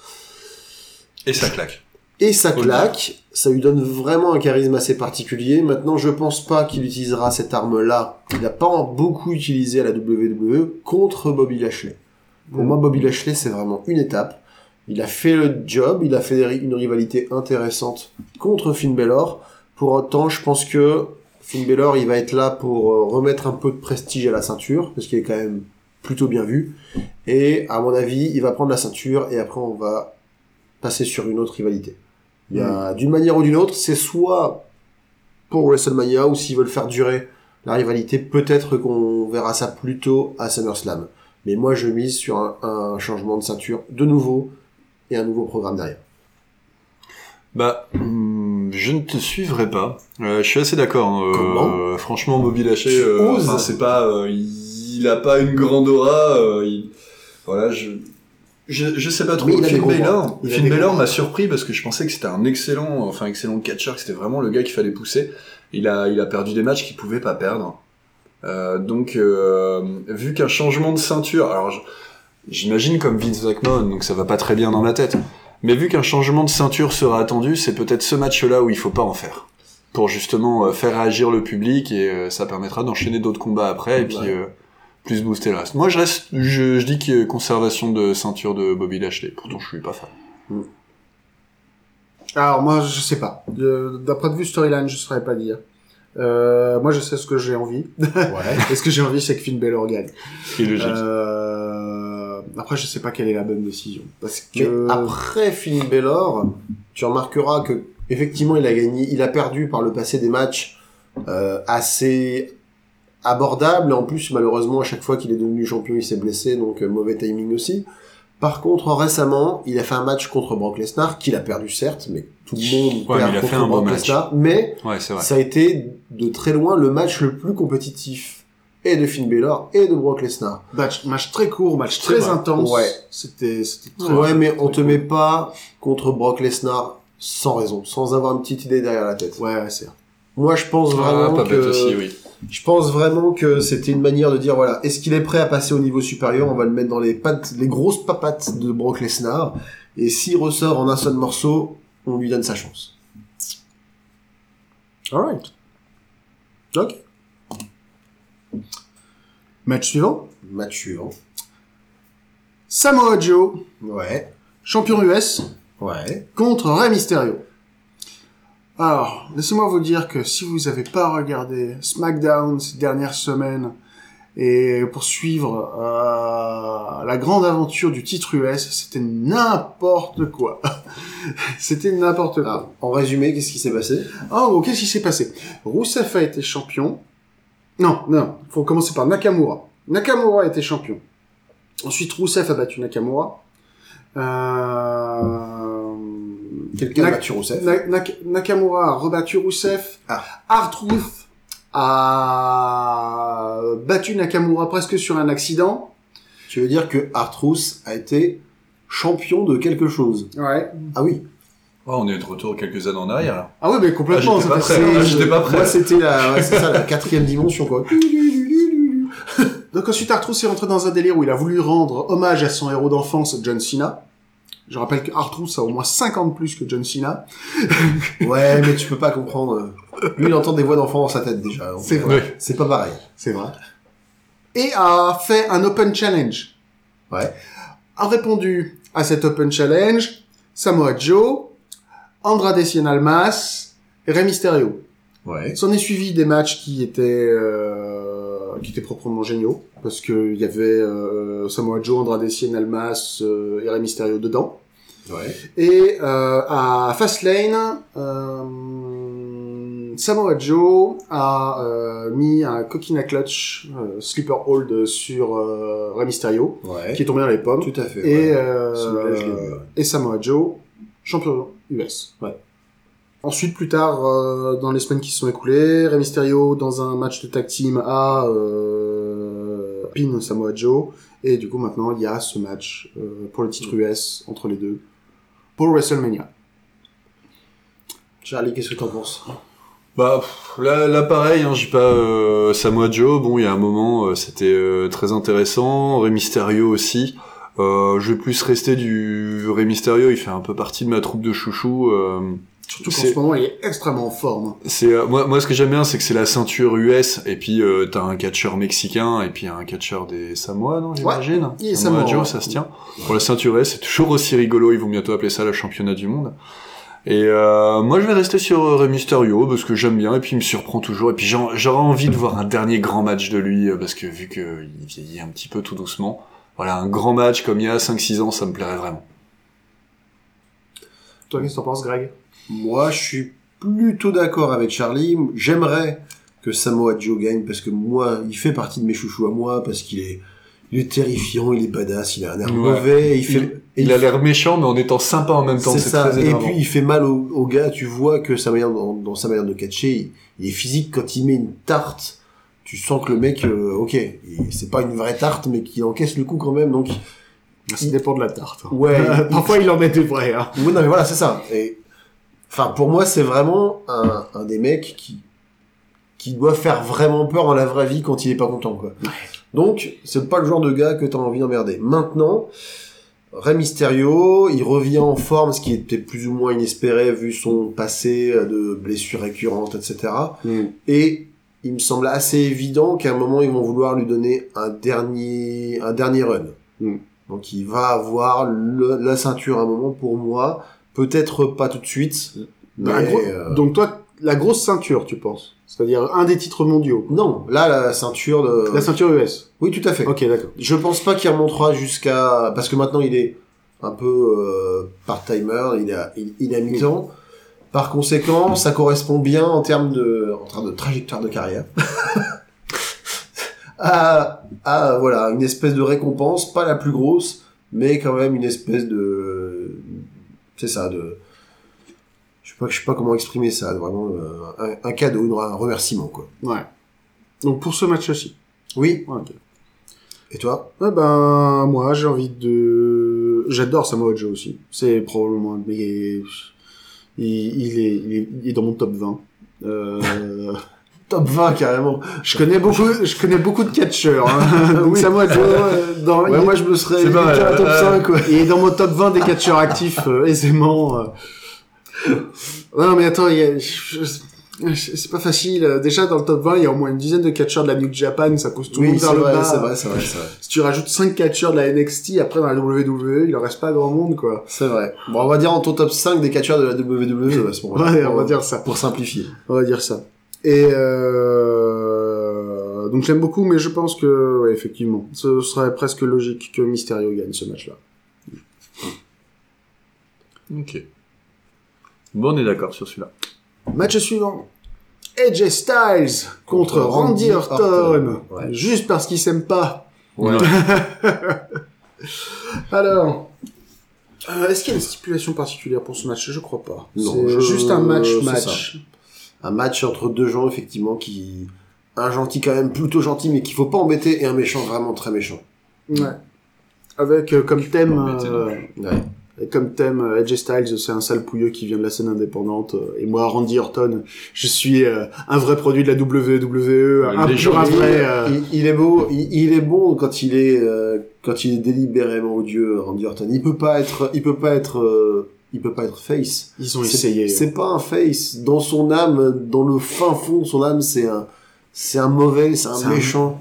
Et ça claque. Et ça claque, ça lui donne vraiment un charisme assez particulier. Maintenant, je pense pas qu'il utilisera cette arme-là. Il n'a pas beaucoup utilisé à la WWE contre Bobby Lashley. Pour Mm. moi, Bobby Lashley, c'est vraiment une étape. Il a fait le job, il a fait une rivalité intéressante contre Finn Balor. Pour autant, je pense que Finn Balor, il va être là pour euh, remettre un peu de prestige à la ceinture, parce qu'il est quand même plutôt bien vu. Et à mon avis, il va prendre la ceinture et après on va passer sur une autre rivalité. Il y a d'une manière ou d'une autre, c'est soit pour WrestleMania ou s'ils veulent faire durer la rivalité, peut-être qu'on verra ça plutôt à SummerSlam. Mais moi, je mise sur un, un changement de ceinture de nouveau et un nouveau programme derrière. Bah, hum, je ne te suivrai pas. Euh, je suis assez d'accord. hein. Comment? Euh, Franchement, Bobby Lashley, euh, enfin, c'est pas, il, il a pas une grande aura. il- voilà, je, je, je sais pas trop. Mais il Finn gros m'a surpris parce que je pensais que c'était un excellent, enfin excellent catcheur, que c'était vraiment le gars qu'il fallait pousser. Il a, il a perdu des matchs qu'il pouvait pas perdre. Euh, donc, euh, vu qu'un changement de ceinture, alors j'imagine comme Vince McMahon, donc ça va pas très bien dans ma tête. Mais vu qu'un changement de ceinture sera attendu, c'est peut-être ce match-là où il faut pas en faire. Pour justement euh, faire réagir le public et ça permettra d'enchaîner d'autres combats après et puis Ouais. euh, plus booster le reste. Moi je reste, je, je dis que conservation de ceinture de Bobby Lashley. Pourtant je suis pas fan. Alors moi je sais pas. D'un point de vue storyline, je saurais pas dire. Euh, moi je sais ce que j'ai envie. Ouais. [LAUGHS] Et ce que j'ai envie c'est que Finn Balor gagne. Ce qui est logique. Euh... Après je sais pas quelle est la bonne décision. Parce Mais que après Finn Balor, tu remarqueras que effectivement il a gagné, il a perdu par le passé des matchs euh, assez abordables. En plus, malheureusement, à chaque fois qu'il est devenu champion, il s'est blessé, donc euh, mauvais timing aussi. Par contre, récemment, il a fait un match contre Brock Lesnar, qu'il a perdu certes, mais tout le monde Ouais, perd mais il a contre fait un bon Brock match. Lesnar. Mais ouais, c'est vrai. ça a été de très loin le match le plus compétitif et de Finn Balor et de Brock Lesnar. match, match très court, match très vrai. intense. Ouais. C'était c'était très Ouais, mais on te met pas contre Brock Lesnar sans raison, sans avoir une petite idée derrière la tête. Ouais, ouais, c'est Moi, je pense Ah, vraiment pas que bête aussi, oui. Je pense vraiment que c'était une manière de dire voilà, est-ce qu'il est prêt à passer au niveau supérieur? On va le mettre dans les pattes, les grosses papates de Brock Lesnar, et s'il ressort en un seul morceau, on lui donne sa chance. Alright. Ok. Match suivant. Match suivant. Samoa Joe, Ouais, champion US, ouais. contre Rey Mysterio. Alors, laissez-moi vous dire que si vous n'avez pas regardé SmackDown ces dernières semaines et pour suivre euh, la grande aventure du titre US, c'était n'importe quoi. [LAUGHS] c'était n'importe quoi. Ah, en résumé, qu'est-ce qui s'est passé? En gros, qu'est-ce qui s'est passé? Rousseff a été champion. Non, non, faut commencer par Nakamura. Nakamura a été champion. Ensuite, Rousseff a battu Nakamura. Euh... Quelqu'un a Nak- battu Rousseff Na- Nak- Nakamura a rebattu Rousseff. Ah. A battu Nakamura presque sur un accident. Tu veux dire que Artruth a été champion de quelque chose? Ouais. Ah oui. Oh, on est de retour quelques années en arrière. là. Ah ouais, mais complètement. Ah, j'étais pas prêt. Moi, c'était la, ouais, c'est ça, la quatrième dimension, quoi. Donc ensuite, Arthur est rentré dans un délire où il a voulu rendre hommage à son héros d'enfance, John Cena. Je rappelle que Arthur a au moins 50 plus que John Cena. [LAUGHS] Ouais, mais tu peux pas comprendre. Lui, il entend des voix d'enfants dans sa tête, déjà. C'est euh, vrai. C'est pas pareil. C'est vrai. Et a fait un open challenge. Ouais. A répondu à cet open challenge Samoa Joe, Andrade Cien Almas Rey Mysterio. Ouais. S'en est suivi des matchs qui étaient euh, qui étaient proprement géniaux parce que il y avait euh, Samoa Joe, Andrade Cien Almas euh, et Rey Mysterio dedans. Ouais. Et euh, à Fastlane, Samoa Joe a euh, mis un coquina clutch, euh, sleeper hold sur euh, Rey Mysterio, Ouais. qui est tombé dans les pommes. Tout à fait. Et, ouais. Samoa Joe, champion US. Ouais. Ensuite, plus tard, euh, dans les semaines qui se sont écoulées, Rey Mysterio, dans un match de tag team, a euh, pin Samoa Joe. Et du coup, maintenant, il y a ce match euh, pour le titre US entre les deux pour WrestleMania. Charlie, qu'est-ce que t'en penses? Bah là, là pareil, hein, j'ai pas euh, Samoa Joe. Bon, il y a un moment, euh, c'était euh, très intéressant. Rey Mysterio aussi. Euh, je vais plus rester du Rey Mysterio. Il fait un peu partie de ma troupe de chouchou. Euh, Surtout qu'en ce moment, il est extrêmement en forme. c'est euh, moi, moi, ce que j'aime bien, c'est que c'est la ceinture US. Et puis euh, t'as un catcheur mexicain et puis un catcheur des Samoa, non J'imagine. est Samoa Samoa, Joe, ouais. ça se tient. Pour la ceinture US, c'est toujours aussi rigolo. Ils vont bientôt appeler ça le championnat du monde. Et euh, moi, je vais rester sur Rey Mysterio parce que j'aime bien et puis il me surprend toujours. Et puis j'aurais envie de voir un dernier grand match de lui parce que vu qu'il vieillit un petit peu tout doucement, voilà, un grand match comme il y a 5-6 ans, ça me plairait vraiment. Toi, qu'est-ce que t'en penses, Greg? Moi, je suis plutôt d'accord avec Charlie. J'aimerais que Samoa Joe gagne parce que moi, il fait partie de mes chouchous à moi parce qu'il est, il est terrifiant, il est badass, il a un air Ouais. mauvais, il fait, Il, et a l'air méchant mais en étant sympa en même temps. C'est C'est ça. très Et puis il fait mal au, au gars. Tu vois que sa manière dans, dans sa manière de catcher, il, il est physique. Quand il met une tarte, tu sens que le mec, euh, ok, c'est pas une vraie tarte, mais qu'il encaisse le coup quand même. Donc Ça dépend de la tarte. hein. ouais. [LAUGHS] Parfois, il en est des vrais. Hein. Ouais, non mais voilà, c'est ça. Et enfin, pour moi, c'est vraiment un, un des mecs qui qui doit faire vraiment peur dans la vraie vie quand il est pas content, quoi. Donc, c'est pas le genre de gars que t'as envie d'emmerder. Maintenant, Rey Mysterio, il revient en forme, ce qui était plus ou moins inespéré vu son passé de blessures récurrentes, etc. Et il me semble assez évident qu'à un moment, ils vont vouloir lui donner un dernier, un dernier run. Mm. Donc il va avoir le- la ceinture à un moment pour moi. Peut-être pas tout de suite. Mais, Un gros- euh, Donc toi, la grosse ceinture, tu penses? C'est-à-dire un des titres mondiaux? non, là, la ceinture de... La ceinture US. Oui, tout à fait. Ok, d'accord. Je pense pas qu'il remontera jusqu'à... Parce que maintenant, il est un peu euh, part-timer, il est à, il. Par conséquent, ça correspond bien en termes de, en termes de trajectoire de carrière. [LAUGHS] à, à, voilà, une espèce de récompense, pas la plus grosse, mais quand même une espèce de, c'est ça, de, je sais pas, je sais pas comment exprimer ça, vraiment euh, un, un cadeau, un remerciement, quoi. Ouais. Donc pour ce match-ci. Oui. Ouais. Et toi? Ouais, ben, moi, j'ai envie de... J'adore Samoa Joe aussi. C'est probablement... un- Il est... Il, est, il, est, il est dans mon top 20. Euh... [LAUGHS] Top 20, carrément. je connais beaucoup, je connais beaucoup de catcheurs. Hein. [LAUGHS] Donc Oui. Samoa Joe, euh, dans, Ouais, il, moi, je me serais pas mal, à top euh, 5, quoi. il est dans mon top 20 des catcheurs actifs euh, aisément. euh. Non, mais attends, il y a... je- je- c'est pas facile. Déjà, dans le top 20, il y a au moins une dizaine de catcheurs de la New Japan, ça pousse tout le Oui, monde vers le bas. c'est vrai, c'est vrai, c'est vrai. Si tu rajoutes 5 catcheurs de la NXT, après dans la WWE, il en reste pas grand monde, quoi. C'est vrai. Bon, on va dire en ton top 5 des catcheurs de la WWE à ce moment-là. Ouais, on va dire ça. Pour simplifier. On va dire ça. Et euh... donc j'aime beaucoup, mais je pense que, ouais, effectivement, ce serait presque logique que Mysterio gagne ce match-là. Ok. Bon, on est d'accord sur celui-là. Match suivant. AJ Styles contre, Contre Randy Randy Orton. Orton. Ouais. Juste parce qu'ils s'aiment pas. Ouais. [LAUGHS] Alors, euh, est-ce qu'il y a une stipulation particulière pour ce match? Je crois pas. Non, c'est je- juste un match-match. Un match entre deux gens, effectivement, qui... Un gentil quand même plutôt gentil, mais qu'il faut pas embêter, et un méchant vraiment très méchant. Ouais. Avec euh, comme thème, euh, Ouais. et comme thème euh, AJ Styles, c'est un sale pouilleux qui vient de la scène indépendante. euh, Et moi, Randy Orton, je suis euh, un vrai produit de la WWE, un pur un Il, vrai. euh, il- il est beau, il, il est bon quand il est euh, quand il est délibérément odieux, Randy Orton. Il peut pas être, il peut pas être, euh, il peut pas être face. Ils ont essayé. C'est pas un face. Dans son âme, dans le fin fond de son âme, c'est un, c'est un mauvais, c'est un méchant.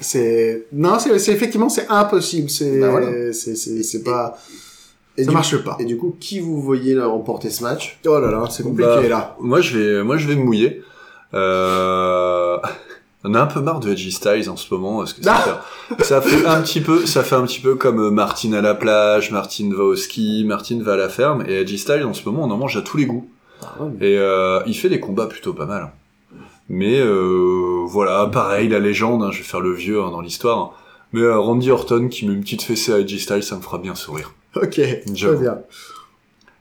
C'est non, c'est c'est- effectivement c'est impossible. C'est Bah voilà. c'est c'est c'est pas. Et ça marche pas. Et du coup, qui vous voyez là remporter ce match? Oh là là, c'est compliqué Bah, là. Moi, je vais, moi, je vais me mouiller. Euh... On a un peu marre de Edgy Styles en ce moment, parce que ça, fait, ça fait un petit peu, ça fait un petit peu comme euh, Martin à la plage, Martin va au ski, Martin va à la ferme, et Edgy Styles en ce moment, on en mange à tous les goûts. Et euh, il fait des combats plutôt pas mal. Mais euh, voilà, pareil, la légende, hein, je vais faire le vieux hein, dans l'histoire. hein. Mais euh, Randy Orton qui met une petite fessée à Edgy Styles, ça me fera bien sourire. Ok, très bien.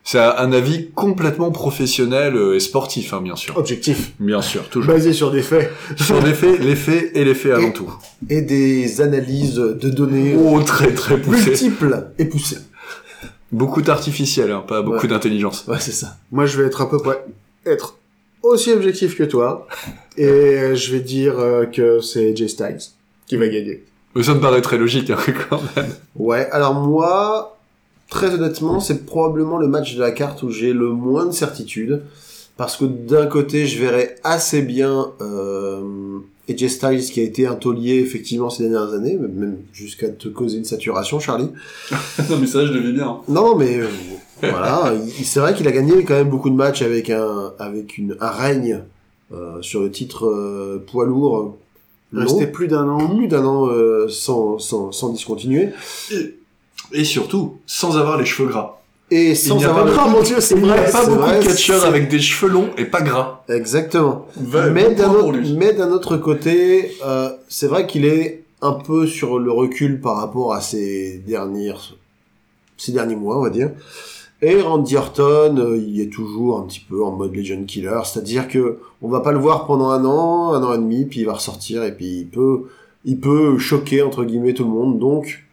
C'est un avis complètement professionnel euh, et sportif, hein, bien sûr. Objectif. Bien sûr, toujours. Basé sur des faits. Sur les faits, les faits et les faits avant tout. Et des analyses de données Oh, très très poussé. multiples et poussées. Beaucoup d'artificiel, hein, pas beaucoup Ouais. d'intelligence. Ouais, c'est ça. Moi, je vais être à peu près être aussi objectif que toi, et je vais dire euh, que c'est Jay Styles qui va gagner. Mais ça me paraît très logique, hein, [LAUGHS] quand même. Ouais, alors moi, très honnêtement, c'est probablement le match de la carte où j'ai le moins de certitude. Parce que d'un côté, je verrais assez bien euh, AJ Styles qui a été un taulier effectivement ces dernières années, même- même jusqu'à te causer une saturation, Charlie. [LAUGHS] non, mais ça, je le vis bien. Non, mais euh, voilà, il- c'est vrai qu'il a gagné quand même beaucoup de matchs avec un avec une un règne euh, sur le titre euh, poids lourd. long, Resté plus d'un an. plus d'un an euh, sans, sans sans discontinuer Et surtout, sans avoir les cheveux gras. et sans avoir Oh mon dieu, c'est Il n'y a vrai. pas beaucoup vrai, de catcheurs avec des cheveux longs et pas gras. Exactement. Mais d'un autre, lui. mais d'un autre côté, euh, c'est vrai qu'il est un peu sur le recul par rapport à ces dernières, ces derniers mois, on va dire. Et Randy Orton, euh, il est toujours un petit peu en mode Legend Killer, c'est-à-dire que on va pas le voir pendant un an, un an et demi, puis il va ressortir et puis il peut, il peut choquer entre guillemets tout le monde. Donc,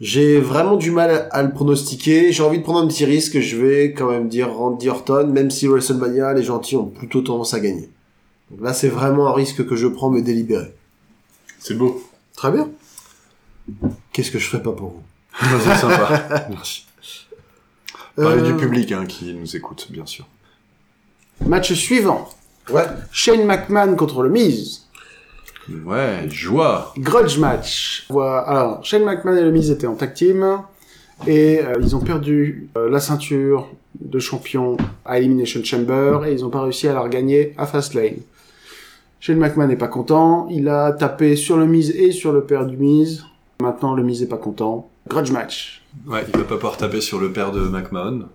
j'ai vraiment du mal à le pronostiquer. J'ai envie de prendre un petit risque. Je vais quand même dire Randy Orton, même si WrestleMania, les gentils ont plutôt tendance à gagner. Donc là, c'est vraiment un risque que je prends, mais délibéré. C'est beau. Très bien. Qu'est-ce que je ferais pas pour vous? C'est sympa. [LAUGHS] Merci. Parler Euh, du public hein, qui nous écoute, bien sûr. Match suivant. Ouais. Shane McMahon contre le Miz. Ouais, joie. Grudge match. Voilà. Alors, Shane McMahon et le Miz étaient en tag team et euh, ils ont perdu euh, la ceinture de champion à Elimination Chamber et ils n'ont pas réussi à la regagner à Fastlane. Shane McMahon n'est pas content, il a tapé sur le Miz et sur le père du Miz. Maintenant, le Miz est pas content. Grudge match. Ouais, il va pas pouvoir taper sur le père de McMahon.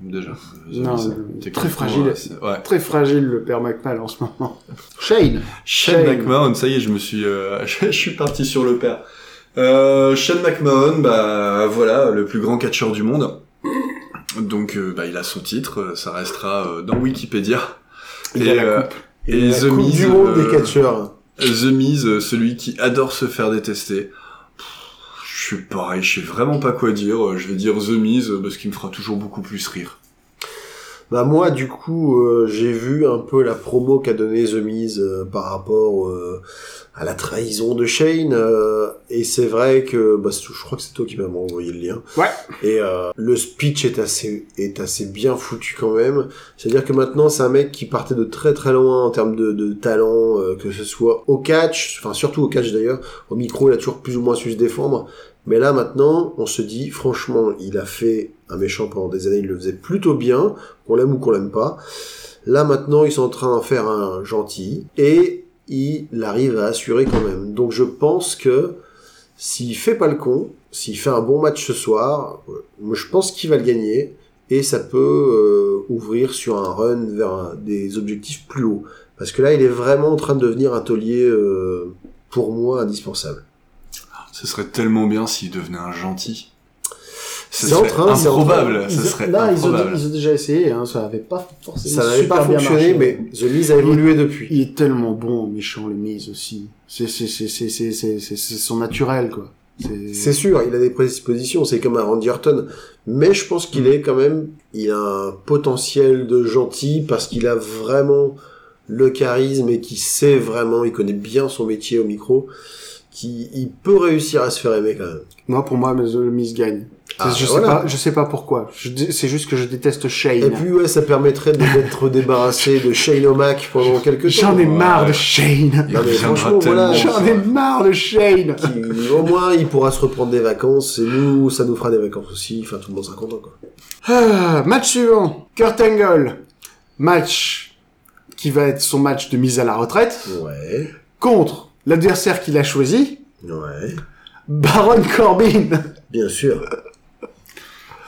Déjà. Non, euh, très fragile. ouais. Très fragile le père McMahon en ce moment. [LAUGHS] Shane. Shane Shane. McMahon, ça y est, je me suis, euh, [LAUGHS] je suis parti sur le père. Euh, Shane McMahon, bah voilà, le plus grand catcheur du monde. Donc, euh, bah, il a son titre, ça restera dans Wikipédia. Il et a et The Miz, des catcheurs. The Miz, celui qui adore se faire détester. Suis pareil, je sais vraiment pas quoi dire. Euh, Je vais dire The Miz euh, parce qu'il me fera toujours beaucoup plus rire. Bah moi, du coup, euh, j'ai vu un peu la promo qu'a donné The Miz euh, par rapport euh, à la trahison de Shane. euh, et c'est vrai que, bah, je crois que c'est toi qui m'as envoyé le lien. Ouais. Et euh, le speech est assez est assez bien foutu quand même. C'est-à-dire que maintenant, c'est un mec qui partait de très très loin en termes de, de talent, euh, que ce soit au catch, enfin surtout au catch d'ailleurs. Au micro, il a toujours plus ou moins su se défendre. Mais là maintenant, on se dit, franchement, il a fait un méchant pendant des années, il le faisait plutôt bien, qu'on l'aime ou qu'on l'aime pas. Là maintenant, ils sont en train d'en faire un gentil et il arrive à assurer quand même. Donc je pense que s'il fait pas le con, s'il fait un bon match ce soir, euh, je pense qu'il va le gagner et ça peut euh, ouvrir sur un run vers des objectifs plus hauts. Parce que là, il est vraiment en train de devenir un taulier euh, pour moi indispensable. Ce serait tellement bien s'il devenait un gentil. Ce C'est en train, improbable, ont- serait là, ils ont, improbable. ils ont déjà essayé, hein, ça avait pas forcément Ça n'avait super pas bien fonctionné, marché. mais The Miz a évolué depuis. Il est tellement bon, méchant, le Miz aussi. C'est, c'est, c'est, c'est, c'est, c'est, c'est, c'est son naturel, quoi. C'est, C'est sûr, il a des prédispositions, c'est comme un Randy Orton, mais je pense qu'il est quand même, il a un potentiel de gentil parce qu'il a vraiment le charisme et qu'il sait vraiment, il connaît bien son métier au micro, qui il peut réussir à se faire aimer quand même. Moi, pour moi, The Miz gagne. Ah, je, voilà. sais pas, je sais pas pourquoi. C'est juste que je déteste Shane. Et puis ouais, ça permettrait de d'être [LAUGHS] débarrassé de Shane O'Mac pendant quelques temps. J'en ai marre Ouais. de Shane. Il Non, mais reviendra franchement, voilà, J'en ai marre de Shane. Qui- au moins, il pourra se reprendre des vacances et nous, ça nous fera des vacances aussi. Enfin, tout le monde sera content quoi. Ah, match suivant. Kurt Angle. Match qui va être son match de mise à la retraite Ouais, contre l'adversaire qu'il a choisi, ouais, Baron Corbin. bien sûr.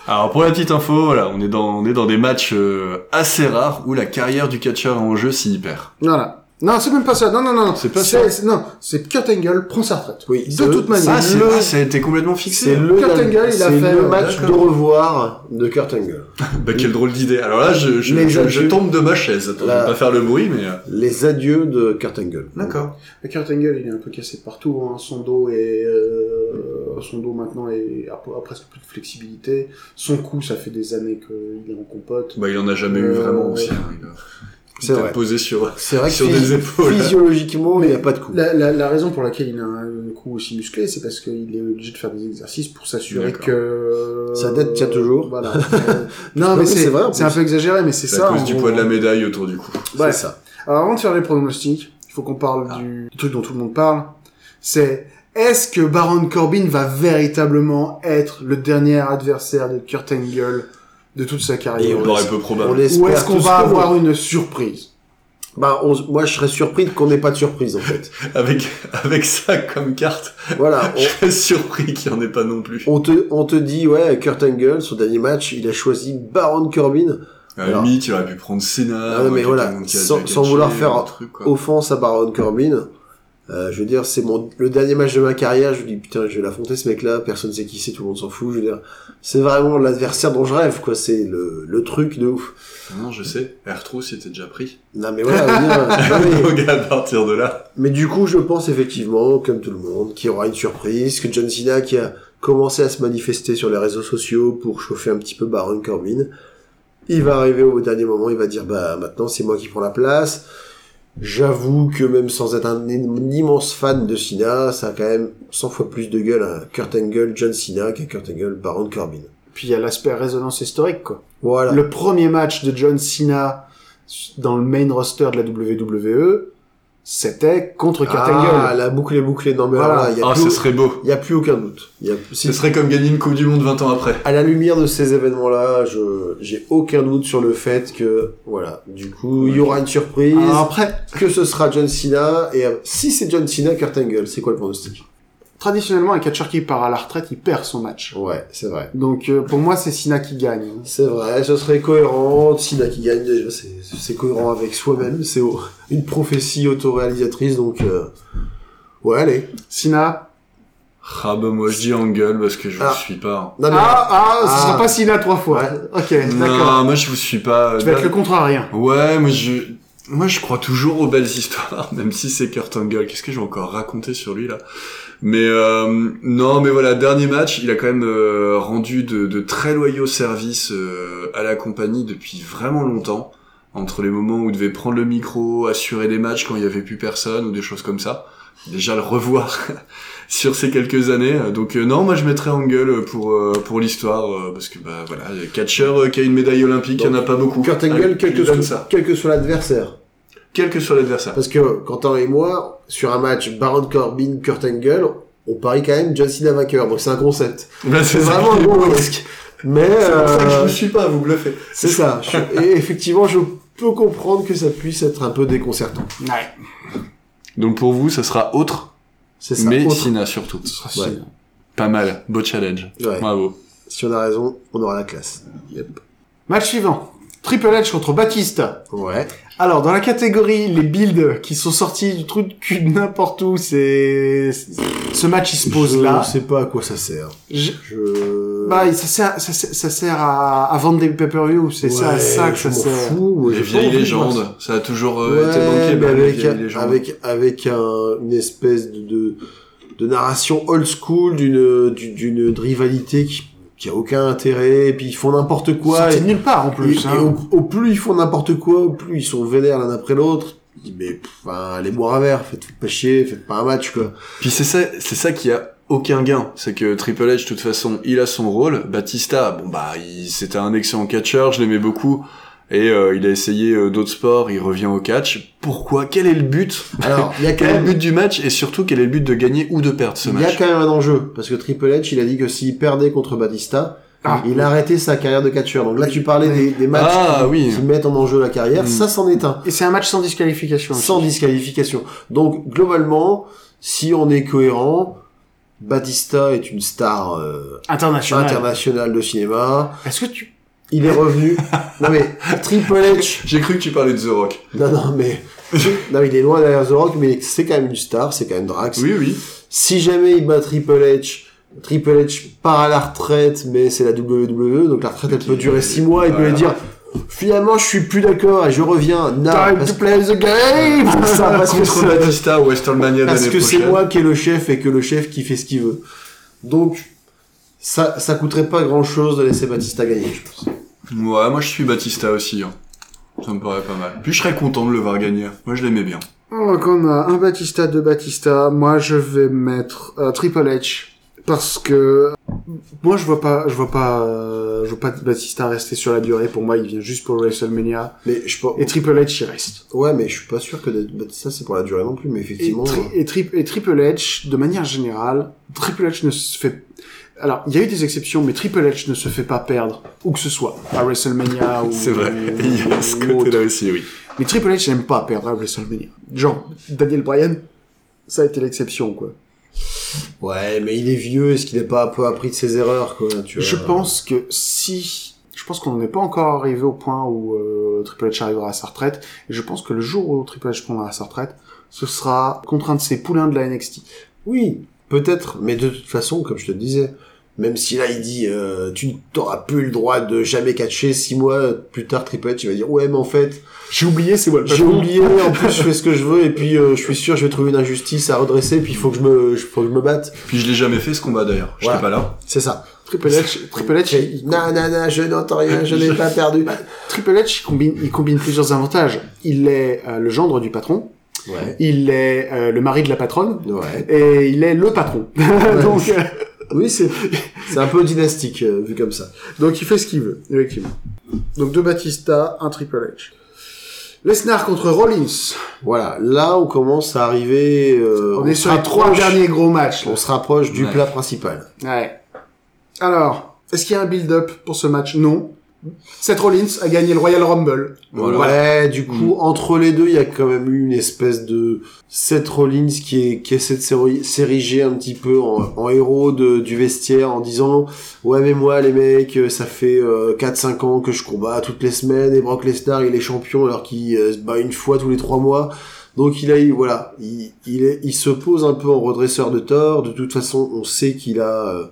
Alors pour la petite info, voilà, on est dans on est dans des matchs euh, assez rares où la carrière du catcheur est en jeu s'il perd. Voilà. Non, c'est même pas ça. Non, non, non. C'est pas c'est- Non, c'est Kurt Angle prend sa retraite. Oui, De toute manière. Ah, c'est le- ah, ça a été complètement fixé. C'est le, Kurt Angle, il a fait, le match de revoir de Kurt Angle. [LAUGHS] Bah quelle drôle d'idée. Alors là, je je, je, tombe de ma chaise. Attends, Là. je vais pas faire le bruit, mais. euh, Les adieux de Kurt Angle. D'accord. Mais Kurt Angle, il est un peu cassé de partout. Hein. Son dos est, euh, son dos maintenant est, a, a presque plus de flexibilité. Son cou, ça fait des années qu'il est en compote. Bah il en a jamais eu Euh, vraiment aussi. hein. C'est vrai. posé sur C'est vrai que sur des épaules. physiologiquement, il n'y a pas de coup. La, la, la raison pour laquelle il a un, cou aussi musclé, c'est parce qu'il est obligé de faire des exercices pour s'assurer que Sa dette tient toujours. Voilà. [LAUGHS] Euh, non, mais c'est vrai, c'est un peu exagéré, mais c'est C'est ça. à cause du gros. poids de la médaille autour du cou. Bref. C'est ça. Alors avant de faire les pronostics, il faut qu'on parle Ah. du, du truc dont tout le monde parle. C'est est-ce que Baron Corbin va véritablement être le dernier adversaire de Kurt Angle de toute sa Et carrière On on laisse- peu On probable. Ou est-ce qu'on va non. avoir une surprise? Bah, on- moi, je serais surpris qu'on n'ait pas de surprise, en fait. [LAUGHS] Avec avec ça comme carte, voilà. [LAUGHS] je serais surpris qu'il y en ait pas non plus. On, on te, on te dit, ouais, Kurt Angle, son dernier match, il a choisi Baron Corbin. À la Alors- limite, il aurait pu prendre Senna. Ou mais voilà, sans- vouloir faire un truc. Offense à Baron Corbin. Euh, je veux dire, c'est mon le dernier match de ma carrière. Je me dis putain, je vais l'affronter ce mec-là. Personne sait qui c'est, tout le monde s'en fout. Je veux dire, c'est vraiment l'adversaire dont je rêve, quoi. C'est le, le truc de ouf. Non, je sais. R-Truth était déjà pris. Non mais voilà. [LAUGHS] non, mais- à partir de là. Mais du coup, je pense effectivement, comme tout le monde, qu'il y aura une surprise, que John Cena qui a commencé à se manifester sur les réseaux sociaux pour chauffer un petit peu Baron Corbin, il va arriver au dernier moment, il va dire bah maintenant c'est moi qui prends la place. J'avoue que même sans être un, immense fan de Cena, ça a quand même 100 fois plus de gueule à Kurt Angle, John Cena qu'à Kurt Angle, Baron Corbin. Puis il y a l'aspect résonance historique, quoi. Voilà. Le premier match de John Cena dans le main roster de la WWE, c'était contre Kurt ah, Angle. la boucle est bouclée. Non mais Voilà. alors là, il y a Ah, plus, ce serait beau. il y a plus aucun doute. Il y a, Ce serait comme gagner une Coupe du Monde 20 ans après. à la lumière de ces événements-là, je j'ai aucun doute sur le fait que voilà, du coup, il y aura une surprise, Alors après, que ce sera John Cena et euh, si c'est John Cena, Kurt Angle, c'est quoi le pronostic? Traditionnellement, un catcheur qui part à la retraite, il perd son match. Ouais, c'est vrai. Donc euh, pour moi, c'est Cena qui gagne. C'est vrai, ce serait cohérent. Cena qui gagne déjà, c'est c'est cohérent avec soi-même, c'est au- une prophétie autoréalisatrice donc euh, ouais, allez. Cena. Ah bah moi je dis Angle parce que je Ah. vous suis pas. Non, mais- Ah, ah, ce Ah. sera pas Cena trois fois. Ouais. Ok, Non, d'accord. moi je vous suis pas. Tu vas être le contrarien. Ouais, moi je, moi je crois toujours aux belles histoires, [LAUGHS] même si c'est Kurt Angle. Qu'est-ce que je vais encore raconter sur lui là? Mais euh, non, mais voilà, dernier match, il a quand même euh, rendu de, de très loyaux services euh, à la compagnie depuis vraiment longtemps. Entre les moments où il devait prendre le micro, assurer les matchs quand il y avait plus personne ou des choses comme ça. Déjà le revoir [LAUGHS] sur ces quelques années. Donc euh, non, moi je mettrais Angle pour euh, pour l'histoire euh, parce que bah voilà, catcher euh, qui a une médaille olympique, il y en a pas beaucoup. Kurt Angle, quel que soit l'adversaire. Quel que soit l'adversaire. Parce que Quentin et moi, sur un match Baron Corbin, Kurt Angle, on parie quand même John Cena vainqueur, donc c'est un concept. [LAUGHS] Bah, C'est ça vraiment un beau. risque. Mais C'est pour ça que je euh, vous suis pas, vous bluffez. c'est ça. Je- et effectivement, je peux comprendre que ça puisse être un peu déconcertant. Ouais. Donc pour vous, ça sera autre, C'est ça. mais Autre- Sina surtout. Ce sera Ouais. Cena. Pas mal, beau challenge. Ouais. Bravo. Si on a raison, on aura la classe. Match suivant. Triple H contre Batista. Ouais. Alors, dans la catégorie, les builds qui sont sortis du truc de cul de n'importe où, c'est... Ce match, il se pose je là. sais pas à quoi ça sert. Je- Je... Bah, ça sert, ça, sert- ça sert à, à vendre des pay-per-view, c'est ça, Ouais, ça que je ça m'en sert. fous, les vieilles légendes, ça a toujours euh, Ouais, été manqué, mais bah, avec, avec, avec un, une espèce de, de, de narration old school, d'une, d'une, d'une rivalité qui, qui a aucun intérêt, et puis ils font n'importe quoi. De nulle part, en plus. et hein. au, au plus ils font n'importe quoi, au plus ils sont vénères l'un après l'autre. Mais, enfin, les boire un verre, faites pas chier, faites pas un match, quoi. Puis c'est ça, c'est ça qui a aucun gain. C'est que Triple H, de toute façon, il a son rôle. Batista, bon bah, il, c'était un excellent catcheur, je l'aimais beaucoup. Et euh, il a essayé euh, d'autres sports, il revient au catch. Pourquoi? Quel est le but? Alors, [LAUGHS] il y a quand Quel est le but du match? Et surtout quel est le but de gagner ou de perdre ce il y a match? quand même un enjeu, parce que Triple H, il a dit que s'il perdait contre Batista, Ah. il arrêtait sa carrière de catcheur. Donc là, tu parlais des, des matchs Ah, qui, oui. qui mettent en enjeu la carrière, Mm. ça c'en est un. Et c'est un match sans disqualification. aussi. sans disqualification. Donc globalement, si on est cohérent, Batista est une star euh, International. internationale de cinéma. Est-ce que tu... Il est revenu. [LAUGHS] non mais Triple H. J'ai cru que tu parlais de The Rock. Non non mais [LAUGHS] non il est loin derrière The Rock, mais c'est quand même une star, c'est quand même Drax. Oui, oui. Si jamais il bat Triple H. Triple H part à la retraite, mais c'est la WWE, donc la retraite elle peut durer 6 mois, il peut lui dire finalement je suis plus d'accord et je reviens. Non, Time parce to play the game [LAUGHS] ça, parce que Contre c'est- Batista au WrestleMania Parce que c'est moi qui est le chef et que le chef qui fait ce qu'il veut. Donc, ça, ça coûterait pas grand chose de laisser Batista gagner, je pense. Ouais, moi je suis Batista aussi. hein. Ça me paraît pas mal. Puis je serais content de le voir gagner. Moi je l'aimais bien. Donc on a un Batista, deux Batista. Moi, je vais mettre euh, Triple H parce que moi, je vois pas, je vois pas, euh, je vois pas Batista rester sur la durée. Pour moi, il vient juste pour WrestleMania. Mais je pense... Et Triple H, il reste. Ouais, mais je suis pas sûr que Batista c'est pour la durée non plus, mais Et, effectivement... tri- et, tri- et Triple H, de manière générale, Triple H ne se fait. Alors, il y a eu des exceptions, mais Triple H ne se fait pas perdre où que ce soit à WrestleMania ou. [LAUGHS] C'est vrai. ou- Il y a ce côté-là aussi, oui. Mais Triple H n'aime pas perdre à WrestleMania. Genre, Daniel Bryan, ça a été l'exception, quoi. Ouais, mais il est vieux, est-ce qu'il n'a pas un peu appris de ses erreurs, quoi, tu vois Je pense que si... Je pense qu'on n'est pas encore arrivé au point où euh, Triple H arrivera à sa retraite. Et je pense que le jour où Triple H prendra sa retraite, ce sera contre un de ses poulains de la NXT. Oui, peut-être, mais de toute façon, comme je te le disais, même si là il dit euh, tu n'auras plus le droit de jamais catcher, six mois plus tard Triple H il va dire ouais mais en fait J'ai oublié, c'est moi le j'ai oublié, en plus je fais ce que je veux et puis euh, je suis sûr je vais trouver une injustice à redresser puis il faut que je me faut que je me batte. Puis je l'ai jamais fait ce combat d'ailleurs. J'étais Voilà. pas là. C'est ça. Triple H, Triple H, il- Non non non, je n'entends rien, je n'ai pas perdu. Triple H, il combine, il combine plusieurs avantages. Il est euh, le gendre du patron, Ouais. il est euh, le mari de la patronne, Ouais. et il est le patron. [LAUGHS] donc, euh, Oui, c'est c'est un peu dynastique euh, vu comme ça. donc il fait ce qu'il veut, effectivement. Donc deux Batista, un Triple H. Lesnar contre Rollins. Voilà, là on commence à arriver euh, On, est se sur les trois rapproche- derniers gros matchs. là. On se rapproche du Ouais. plat principal. Ouais. Alors, est-ce qu'il y a un build-up pour ce match? Non. Seth Rollins a gagné le Royal Rumble. Voilà. Ouais, du coup, entre les deux, il y a quand même eu une espèce de Seth Rollins qui, est, qui essaie de s'éri- s'ériger un petit peu en, en héros de, du vestiaire en disant Ouais, mais moi, les mecs, euh, ça fait euh, 4-5 ans que je combats toutes les semaines et Brock Lesnar, il est champion alors qu'il euh, se bat une fois tous les 3 mois. Donc il a eu, voilà, il, il, est, il se pose un peu en redresseur de tort. De toute façon, on sait qu'il a... euh,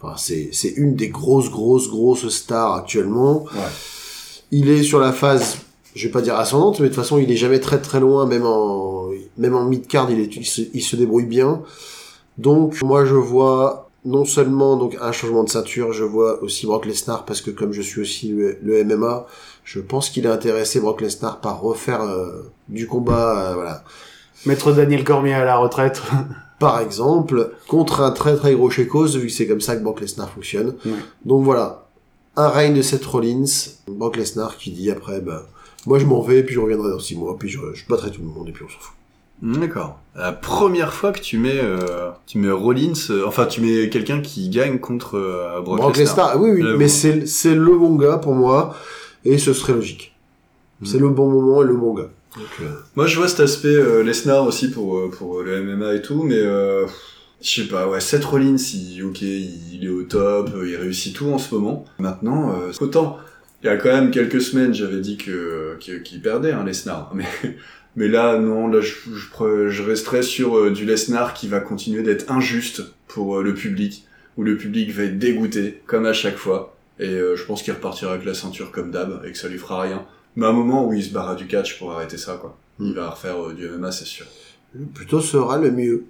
Enfin, c'est, c'est une des grosses, grosses, grosses stars actuellement. Il est sur la phase, je vais pas dire ascendante, mais de toute façon, il est jamais très très loin, même en, même en mid-card, il, est, il, se, il se débrouille bien. Donc, moi, je vois non seulement donc un changement de ceinture, je vois aussi Brock Lesnar, parce que comme je suis aussi le, le MMA, je pense qu'il est intéressé, Brock Lesnar, par refaire euh, du combat, euh, voilà. Mettre Daniel Cormier à la retraite. [LAUGHS] Par exemple, contre un très très gros Chekos, vu que c'est comme ça que Brock Lesnar fonctionne. Ouais. Donc voilà, un règne de Seth Rollins, Brock Lesnar qui dit après, bah, moi je m'en vais, puis je reviendrai dans six mois, puis je, je battrai tout le monde, et puis on s'en fout. D'accord. La première fois que tu mets, euh, tu mets Rollins, euh, enfin tu mets quelqu'un qui gagne contre euh, Brock, Brock Lesnar. Oui, oui, mais c'est c'est le bon gars pour moi, et ce serait logique. C'est le bon moment et le bon gars. Euh, Moi, je vois cet aspect euh, Lesnar aussi pour euh, pour le MMA et tout, mais euh, je sais pas. Ouais, Seth Rollins, il, ok, il est au top, euh, il réussit tout en ce moment. Maintenant, euh, autant il y a quand même quelques semaines, j'avais dit que qu'il perdait, hein, Lesnar. Mais [LAUGHS] mais là, non, là, je je, je resterai sur euh, du Lesnar qui va continuer d'être injuste pour euh, le public, où le public va être dégoûté comme à chaque fois. Et euh, je pense qu'il repartira avec la ceinture comme d'hab et que ça lui fera rien. Mais à un moment où il se barra du catch pour arrêter ça, quoi. Il va refaire euh, du MMA, c'est sûr. plutôt sera le mieux.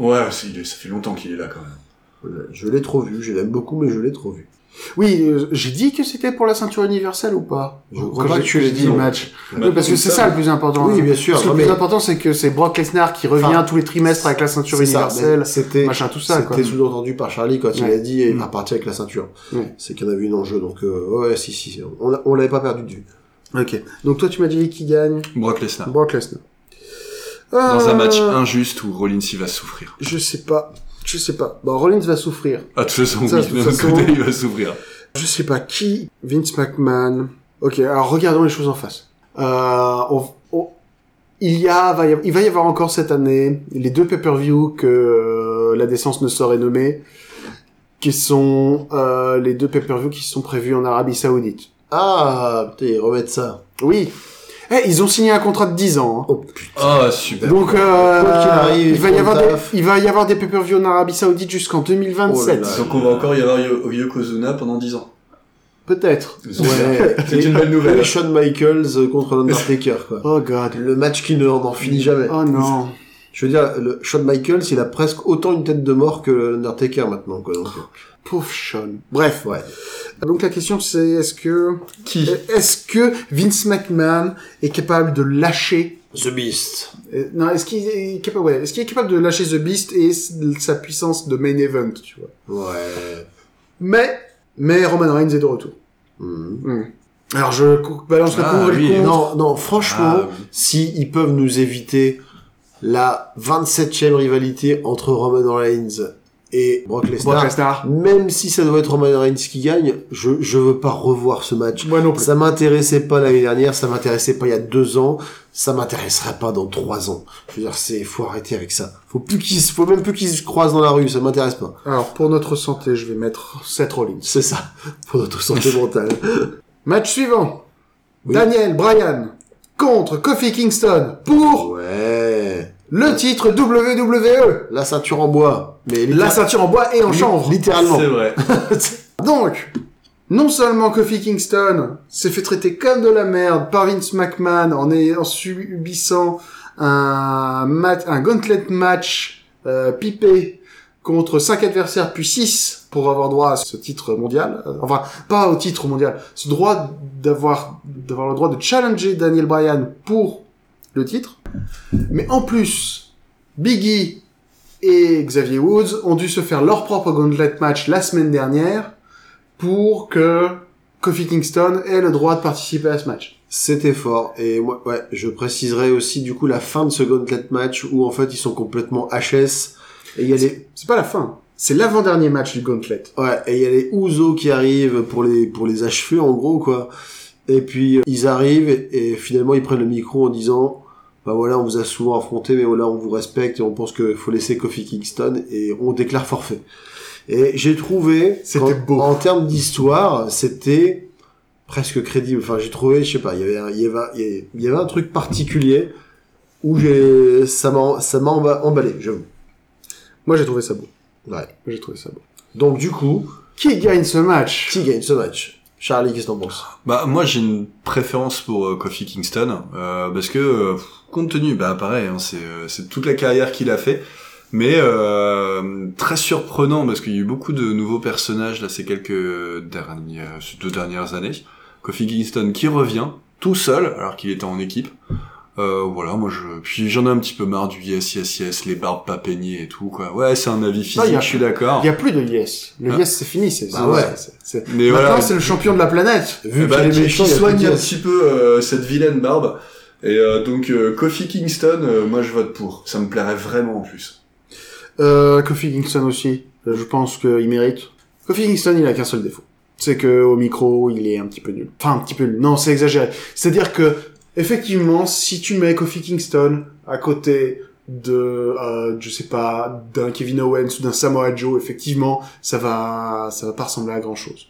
Ouais, c'est- il est- ça fait longtemps qu'il est là quand même. Je l'ai trop vu, je l'aime beaucoup, mais je l'ai trop vu. Oui, euh, j'ai dit que c'était pour la ceinture universelle ou pas? Je crois pas que tu l'aies dit, le non. match. Oui, parce que c'est ça le plus important. Oui, bien sûr. Parce que Non, le mais- plus important, c'est que c'est Brock Lesnar qui revient Enfin, tous les trimestres avec la ceinture C'est ça, universelle, mais C'était, machin tout ça, quoi. C'était sous-entendu par Charlie quand il Ouais. a dit il Mm. va partir avec la ceinture. Ouais. C'est qu'il y en avait une en jeu, donc euh, ouais, si, si, si. On, l'a- on l'avait pas perdu de vue. Ok. Donc toi, tu m'as dit qui gagne Brock Lesnar. Brock Lesnar. Dans Euh, un match injuste où Rollins il va souffrir. Je sais pas. Je sais pas. Bon, Rollins va souffrir. Ah, de toute façon, Ça, oui, de façon- côté, il va souffrir. Je sais pas qui. Vince McMahon. Ok, alors regardons les choses en face. Euh, on- on- il y a, va y avoir- il va y avoir encore cette année les deux pay-per-view que euh, la décence ne saurait nommer, qui sont euh, les deux pay-per-view qui sont prévus en Arabie Saoudite. Ah, putain, ils remettent ça. Oui. Eh, ils ont signé un contrat de 10 ans. hein. Oh putain. Ah, super. Donc, euh, Quoi qu'il arrive, il va y ils avoir des, taf. il va y avoir des pay-per-view en Arabie Saoudite jusqu'en 2027. Oh là là. Donc on va encore y avoir Yo- Yokozuna pendant 10 ans. Peut-être. Ouais. [LAUGHS] C'est une belle Et nouvelle. Shawn Michaels euh, contre l'Undertaker, quoi. Oh god. Le match qui ne n'en finit jamais. Oh non. Je veux dire, le Shawn Michaels, il a presque autant une tête de mort que l'Undertaker maintenant, quoi. Donc, Pauvre Sean. Bref. ouais. Donc la question c'est est-ce que Qui? est-ce que Vince McMahon est capable de lâcher The Beast. euh, non est-ce qu'il est capable ouais est-ce qu'il est capable de lâcher The Beast et sa puissance de main event tu vois? Ouais. mais mais Roman Reigns est de retour Mhm. alors je balance le Ah, pour le oui. contre. Non, non, franchement, Ah, oui. si ils peuvent nous éviter la 27e rivalité entre Roman Reigns et Brock Lesnar, Brock Lesnar même si ça doit être Roman Reigns qui gagne, je je veux pas revoir ce match. moi non plus Ça m'intéressait pas l'année dernière, ça m'intéressait pas il y a deux ans, ça m'intéresserait pas dans trois ans. Je veux dire, c'est faut arrêter avec ça. Faut plus qu'ils, faut même plus qu'ils se croisent dans la rue, ça m'intéresse pas. alors pour notre santé je vais mettre Seth Rollins C'est ça, [LAUGHS] pour notre santé [LAUGHS] mentale. match suivant Oui. Daniel Bryan contre Kofi Kingston pour Ouais. Le titre WWE La ceinture en bois, mais la ceinture en bois et en chanvre littéralement. C'est vrai. [LAUGHS] Donc, non seulement Kofi Kingston s'est fait traiter comme de la merde par Vince McMahon en, ayant- en subissant un, mat- un gauntlet match euh, pipé contre cinq adversaires puis 6 pour avoir droit à ce titre mondial. Euh, Enfin, pas au titre mondial, ce droit d'avoir d'avoir le droit de challenger Daniel Bryan pour le titre. Mais en plus, Biggie et Xavier Woods ont dû se faire leur propre gauntlet match la semaine dernière pour que Kofi Kingston ait le droit de participer à ce match. C'était fort. Et ouais, je préciserai aussi du coup la fin de ce gauntlet match où en fait ils sont complètement HS. Et il y a les, C'est pas la fin, c'est l'avant-dernier match du gauntlet. ouais, et il y a les Ouzo qui arrivent pour les, pour les achever en gros quoi. Et puis euh, ils arrivent et, et finalement ils prennent le micro en disant, bah voilà, on vous a souvent affronté, mais voilà, on vous respecte et on pense qu'il faut laisser Kofi Kingston et on déclare forfait. Et j'ai trouvé, beau. en termes d'histoire, c'était presque crédible. Enfin, j'ai trouvé, je sais pas, il y avait, un- il y avait, il y avait un truc particulier où j'ai, ça m'a, ça m'a emba- emballé, j'avoue. Moi j'ai trouvé ça beau. Ouais. J'ai trouvé ça beau. Donc du coup, Qui gagne ce match? qui gagne ce match? Charlie, qu'est-ce que t'en penses? Bah moi j'ai une préférence pour euh, Kofi Kingston euh, parce que euh, compte tenu bah pareil hein, c'est c'est toute la carrière qu'il a fait. Mais très surprenant parce qu'il y a eu beaucoup de nouveaux personnages là ces quelques dernières ces deux dernières années. Kofi Kingston qui revient tout seul alors qu'il était en équipe euh, voilà moi je puis j'en ai un petit peu marre du yes yes yes les barbes pas peignées et tout quoi ouais c'est un avis physique a- je suis d'accord Il y a plus de yes. Le Ah. yes c'est fini. C'est, Bah c'est- ouais. c'est- c'est- mais Maintenant voilà c'est le champion de la planète. Vu Eh bah, qu'il est qui, méchant, qui il y a soigne un petit peu euh, cette vilaine barbe. Et euh, donc euh, Kofi Kingston, euh, moi je vote pour. Ça me plairait vraiment en plus. Euh, Kofi Kingston aussi. Euh, Je pense qu'il mérite. Kofi Kingston, il a qu'un seul défaut. C'est que au micro, il est un petit peu nul. Enfin, un petit peu nul. Non, c'est exagéré. C'est-à-dire que, effectivement, si tu mets Kofi Kingston à côté de, euh, je sais pas, d'un Kevin Owens ou d'un Samoa Joe, effectivement, ça va, ça va pas ressembler à grand chose.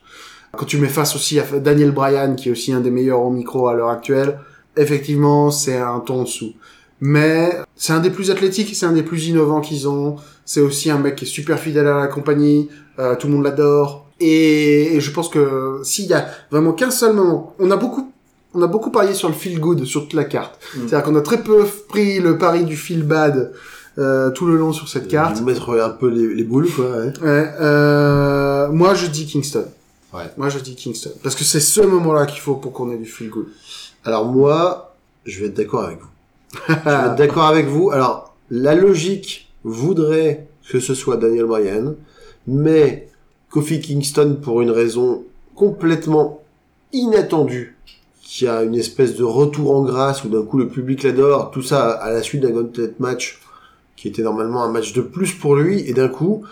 Quand tu mets face aussi à Daniel Bryan, qui est aussi un des meilleurs au micro à l'heure actuelle, effectivement, c'est un ton en dessous. Mais c'est un des plus athlétiques, c'est un des plus innovants qu'ils ont. C'est aussi un mec qui est super fidèle à la compagnie, euh, tout le monde l'adore. Et, et je pense que s'il y a vraiment qu'un seul moment, on a beaucoup, on a beaucoup parié sur le feel good sur toute la carte. Mm. C'est-à-dire qu'on a très peu pris le pari du feel bad euh, tout le long sur cette carte. Vous mettre un peu les, les boules, quoi. Ouais. Ouais, euh, moi je dis Kingston. Ouais. Moi, je dis Kingston. Parce que c'est ce moment-là qu'il faut pour qu'on ait du feel good. Alors moi, je vais être d'accord avec vous. [LAUGHS] je vais être d'accord avec vous. Alors, la logique voudrait que ce soit Daniel Bryan, mais Kofi Kingston, pour une raison complètement inattendue, qui a une espèce de retour en grâce où d'un coup le public l'adore, tout ça à la suite d'un gauntlet match qui était normalement un match de plus pour lui, et d'un coup,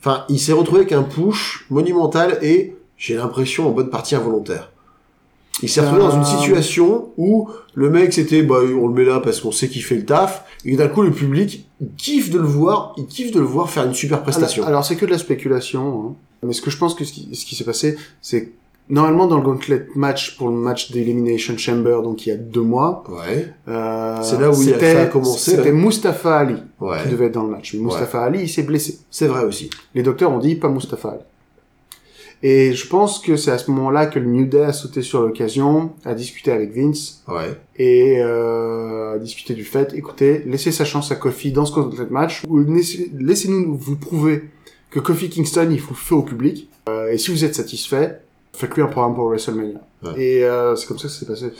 enfin, il s'est retrouvé avec un push monumental et j'ai l'impression en bonne partie involontaire. Il s'est retrouvé dans une Euh. situation où le mec c'était bah on le met là parce qu'on sait qu'il fait le taf et d'un coup le public il kiffe de le voir, il kiffe de le voir faire une super prestation. Alors, alors, c'est que de la spéculation. hein. Mais ce que je pense que ce qui, ce qui s'est passé, c'est normalement dans le gauntlet match pour le match d'Elimination Chamber, donc il y a deux mois, ouais, euh, C'est là où il a commencer, C'était. Mustafa Ali qui ouais, devait être dans le match. Mais Mustafa Ali, il s'est blessé. c'est vrai aussi. Les docteurs ont dit pas Mustafa Ali. Et je pense que c'est à ce moment-là que le New Day a sauté sur l'occasion, a discuté avec Vince Ouais, et euh, a discuté du fait, écoutez, laissez sa chance à Kofi dans ce gauntlet match, ou laissez- laissez-nous vous prouver que Kofi Kingston, il faut le feu au public, Euh, et si vous êtes satisfait, faites-lui un programme pour WrestleMania. Ouais. Et euh, c'est comme ça que ça s'est passé.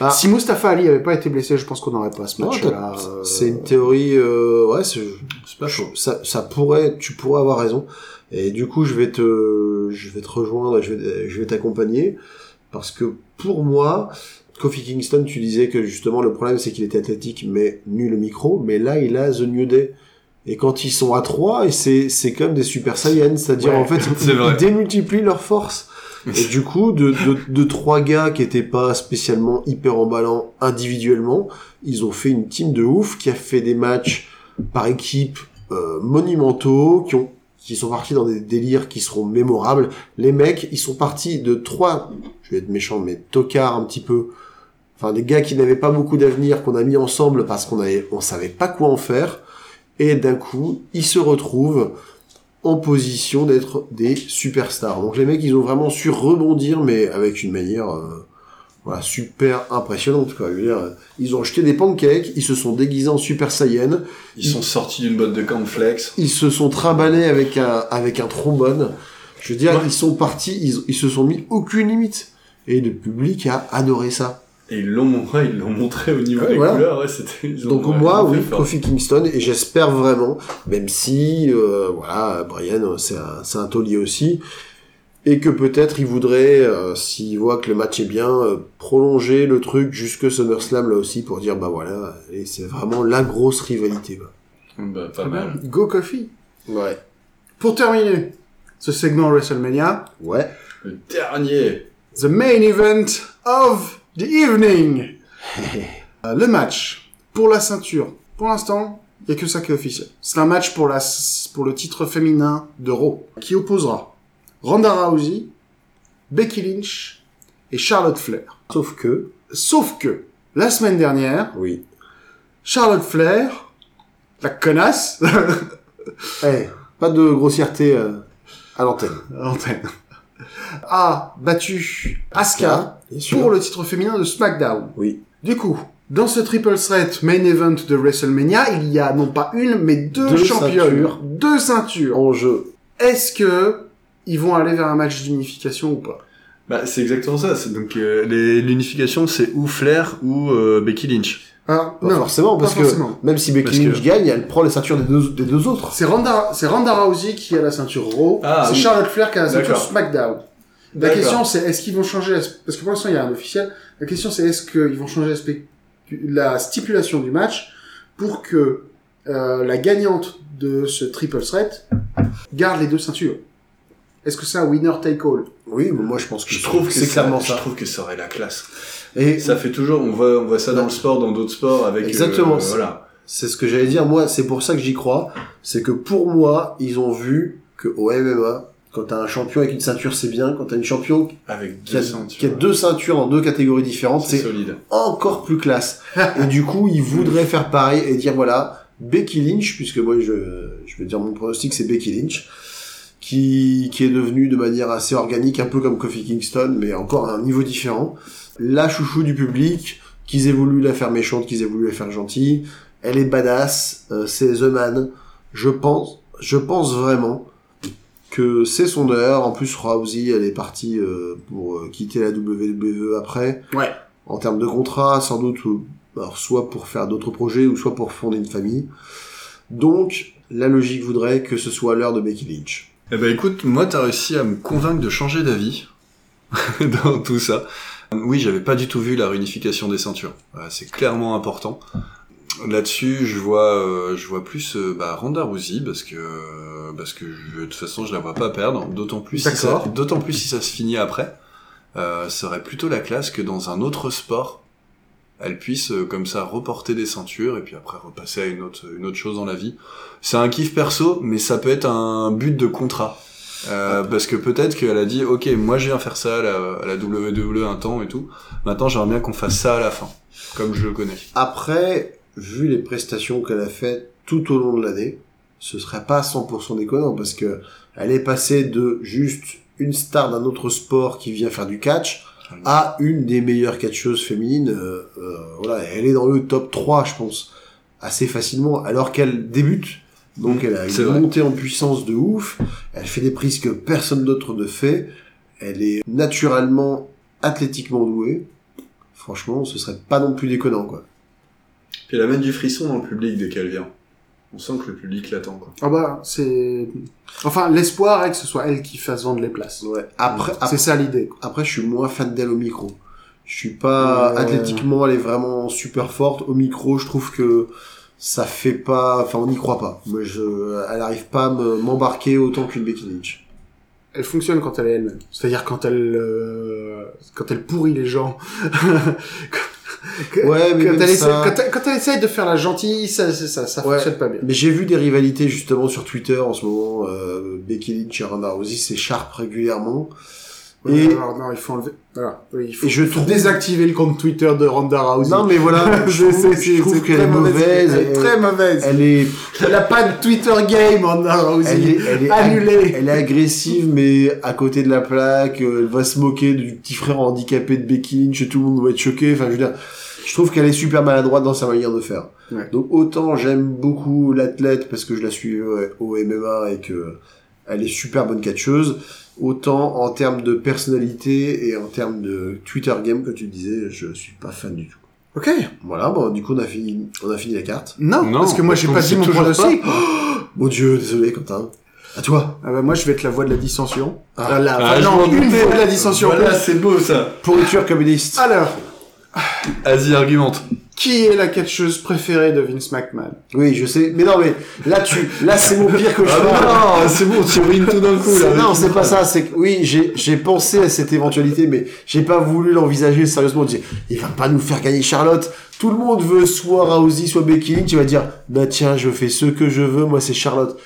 Ah. Si Mustafa Ali avait pas été blessé, je pense qu'on n'aurait pas ce match-là. euh, c'est une théorie, euh, ouais, c'est pas chaud. Ça, ça pourrait, tu pourrais avoir raison. Et du coup, je vais te, je vais te rejoindre, je vais, je vais t'accompagner parce que pour moi, Kofi Kingston, tu disais que justement le problème c'est qu'il était athlétique mais nul au micro, mais là il a The New Day. Et quand ils sont à trois, et c'est c'est comme des Super Saiyans, c'est-à-dire Ouais, en fait [LAUGHS] ils, ils démultiplient leurs forces. Et du coup, de, de, de trois gars qui étaient pas spécialement hyper emballants individuellement, ils ont fait une team de ouf qui a fait des matchs par équipe euh, monumentaux, qui ont qui sont partis dans des délires qui seront mémorables. Les mecs, ils sont partis de trois, je vais être méchant, mais tocards un petit peu. Enfin, des gars qui n'avaient pas beaucoup d'avenir, qu'on a mis ensemble parce qu'on avait, on savait pas quoi en faire. Et d'un coup, ils se retrouvent en position d'être des superstars. Donc les mecs, ils ont vraiment su rebondir, mais avec une manière euh, voilà, super impressionnante. Quoi. Je veux dire, ils ont jeté des pancakes, ils se sont déguisés en Super Saiyan, Ils sont sortis d'une boîte de cornflakes. ils se sont trimballés avec un, avec un trombone. Je veux dire, Ouais. ils sont partis, ils, ils se sont mis aucune limite. Et le public a adoré ça. Et ils l'ont montré, ils l'ont montré au niveau Ouais, des voilà. couleurs, ouais, c'était. Donc ouais, moi, oui. Kofi Kingston, et j'espère vraiment, même si, euh, voilà, Brian, c'est un, c'est un taulier aussi, et que peut-être il voudrait, euh, s'il voit que le match est bien, euh, prolonger le truc jusque SummerSlam là aussi pour dire, bah voilà, et c'est vraiment la grosse rivalité. quoi. Bah, pas mal. Go Kofi. Ouais. Pour terminer ce segment WrestleMania, Ouais. Le dernier. the main event of the evening. Euh, le match pour la ceinture. Pour l'instant, il n'y a que ça qui est officiel. C'est un match pour, la, pour le titre féminin de Raw, qui opposera Ronda Rousey, Becky Lynch et Charlotte Flair. Sauf que, Sauf que, la semaine dernière, oui. Charlotte Flair, la connasse, [LAUGHS] Eh, pas de grossièreté euh, à l'antenne. à l'antenne, a battu Asuka pour le titre féminin de SmackDown. Oui. Du coup, dans ce triple threat main event de WrestleMania, il y a non pas une, mais deux, Deux championnes, ceintures. deux ceintures. En jeu. Est-ce que ils vont aller vers un match d'unification ou pas? Bah, c'est exactement ça. C'est donc euh, les- l'unification, c'est ou Flair ou euh, Becky Lynch. Ah, Pas forcément, parce pas que forcément. même si Becky Parce Lynch que- gagne, elle prend les ceintures des deux, des deux autres. C'est Ronda, c'est Ronda Rousey qui a la ceinture Raw, Ah, c'est oui. Charlotte Flair qui a la ceinture. SmackDown. La question c'est est-ce qu'ils vont changer la- parce que pour l'instant il y a un officiel. La question c'est est-ce qu'ils vont changer la, stipulation du match pour que euh, la gagnante de ce triple threat garde les deux ceintures. Est-ce que c'est un winner take all? Oui, mais moi je pense que Je trouve que c'est ça- clairement Je ça. trouve que ça aurait la classe. Et Ça fait toujours, on voit, on voit ça dans le sport, dans d'autres sports avec. euh, Exactement. voilà. c'est ce que j'allais dire. Moi, c'est pour ça que j'y crois. C'est que pour moi, ils ont vu que au MMA, quand t'as un champion avec une ceinture, c'est bien. Quand t'as une champion Avec qui a, deux ceintures. qui a deux ceintures dans deux catégories différentes, C'est encore plus classe. [LAUGHS] et du coup, ils voudraient faire pareil et dire voilà, Becky Lynch, puisque moi je, je vais dire mon pronostic, c'est Becky Lynch, qui, qui est devenue de manière assez organique, un peu comme Kofi Kingston, mais encore à un niveau différent. La chouchou du public, qu'ils aient voulu la faire méchante, qu'ils aient voulu la faire gentille. Elle est badass, euh, c'est The Man. Je pense, je pense vraiment que c'est son heure. En plus, Rousey, elle est partie euh, pour euh, quitter la WWE après. Ouais. En termes de contrat, sans doute, euh, alors, soit pour faire d'autres projets ou soit pour fonder une famille. Donc, la logique voudrait que ce soit l'heure de Becky Lynch. Eh ben écoute, moi t'as réussi à me convaincre de changer d'avis [LAUGHS] dans tout ça. Oui, j'avais pas du tout vu la réunification des ceintures. C'est clairement important. Là-dessus, je vois, euh, je vois plus euh, bah, Ronda Rousey parce que parce que je- de toute façon, je la vois pas perdre. D'autant plus, si d'autant plus si ça se finit après. Euh, ça aurait plutôt la classe que dans un autre sport, elle puisse euh, comme ça reporter des ceintures et puis après repasser à une autre une autre chose dans la vie. C'est un kiff perso, mais ça peut être un but de contrat. Euh, parce que peut-être qu'elle a dit, ok, moi je viens faire ça à la, à la WWE un temps et tout. Maintenant, j'aimerais bien qu'on fasse ça à la fin, comme je le connais. Après, vu les prestations qu'elle a faites tout au long de l'année, ce serait pas 100% déconnant parce que elle est passée de juste une star d'un autre sport qui vient faire du catch à une des meilleures catcheuses féminines. euh, euh, voilà, elle est dans le top 3, je pense, assez facilement, alors qu'elle débute. Donc elle a une vrai. montée en puissance de ouf. Elle fait des prises que personne d'autre ne fait. Elle est naturellement athlétiquement douée. Franchement, ce serait pas non plus déconnant, quoi. Puis elle amène du frisson dans le public dès qu'elle vient. On sent que le public l'attend, quoi. Ah bah, c'est... Enfin, l'espoir est que ce soit elle qui fasse vendre les places. Ouais. Après, C'est après, ça l'idée. après, je suis moins fan d'elle au micro. Je suis pas Ouais. athlétiquement, elle est vraiment super forte. Au micro, je trouve que ça fait pas, enfin, on n'y croit pas. Moi, je, elle arrive pas à me- m'embarquer autant qu'une Becky Lynch. Elle fonctionne quand elle est elle-même. C'est-à-dire quand elle, euh, quand elle pourrit les gens. [LAUGHS] Que- Ouais, mais quand, elle ça- essaie, quand, elle, essaye de faire la gentille, ça, ça, ça, ça Ouais. fonctionne pas bien. Mais j'ai vu des rivalités justement sur Twitter en ce moment. Euh, Becky Lynch et Ronda Rousey s'écharpent régulièrement. Et... Et- non, il faut enlever. Voilà. Oui, il faut, Et je trouve- désactiver le compte Twitter de Ronda Rousey. Non, mais voilà, [LAUGHS] je trouve, je qu'elle est mauvaise. Elle est très mauvaise. Elle est, Elle a pas de Twitter game, Ronda Rousey. elle est, elle est Annulée. Elle est agressive, mais à côté de la plaque, euh, elle va se moquer du petit frère handicapé de Becky Lynch, et tout le monde va être choqué. Enfin, je veux dire, je trouve qu'elle est super maladroite dans sa manière de faire. Ouais. Donc autant j'aime beaucoup l'athlète parce que je la suis au MMA et que elle est super bonne catcheuse, autant en termes de personnalité et en termes de Twitter game, que tu disais, je suis pas fan du tout. Ok. Voilà, bon, du coup on a fini, on a fini la carte. Non, Non, parce que moi j'ai pas dit mon toujours pronostic. Mon dieu, désolé Quentin. À toi. Ah bah, moi je vais être la voix de la dissension. Ah. Ah, la, Ah, non, une voix de la dissension. Voilà, c'est beau ça. Pourriture communiste. Alors, Vas-y, argumente. qui est la catcheuse préférée de Vince McMahon? Oui, je sais. Mais non, mais là, tu, là, c'est mon pire que je Ah non, c'est bon, tu ruines tout d'un coup là. Non, c'est pas ça. C'est que oui, j'ai j'ai pensé à cette éventualité, mais j'ai pas voulu l'envisager sérieusement. Je disais, il va pas nous faire gagner Charlotte. Tout le monde veut soit Rousey, soit Becky Lynch. Tu vas dire, bah tiens, je fais ce que je veux. Moi, c'est Charlotte.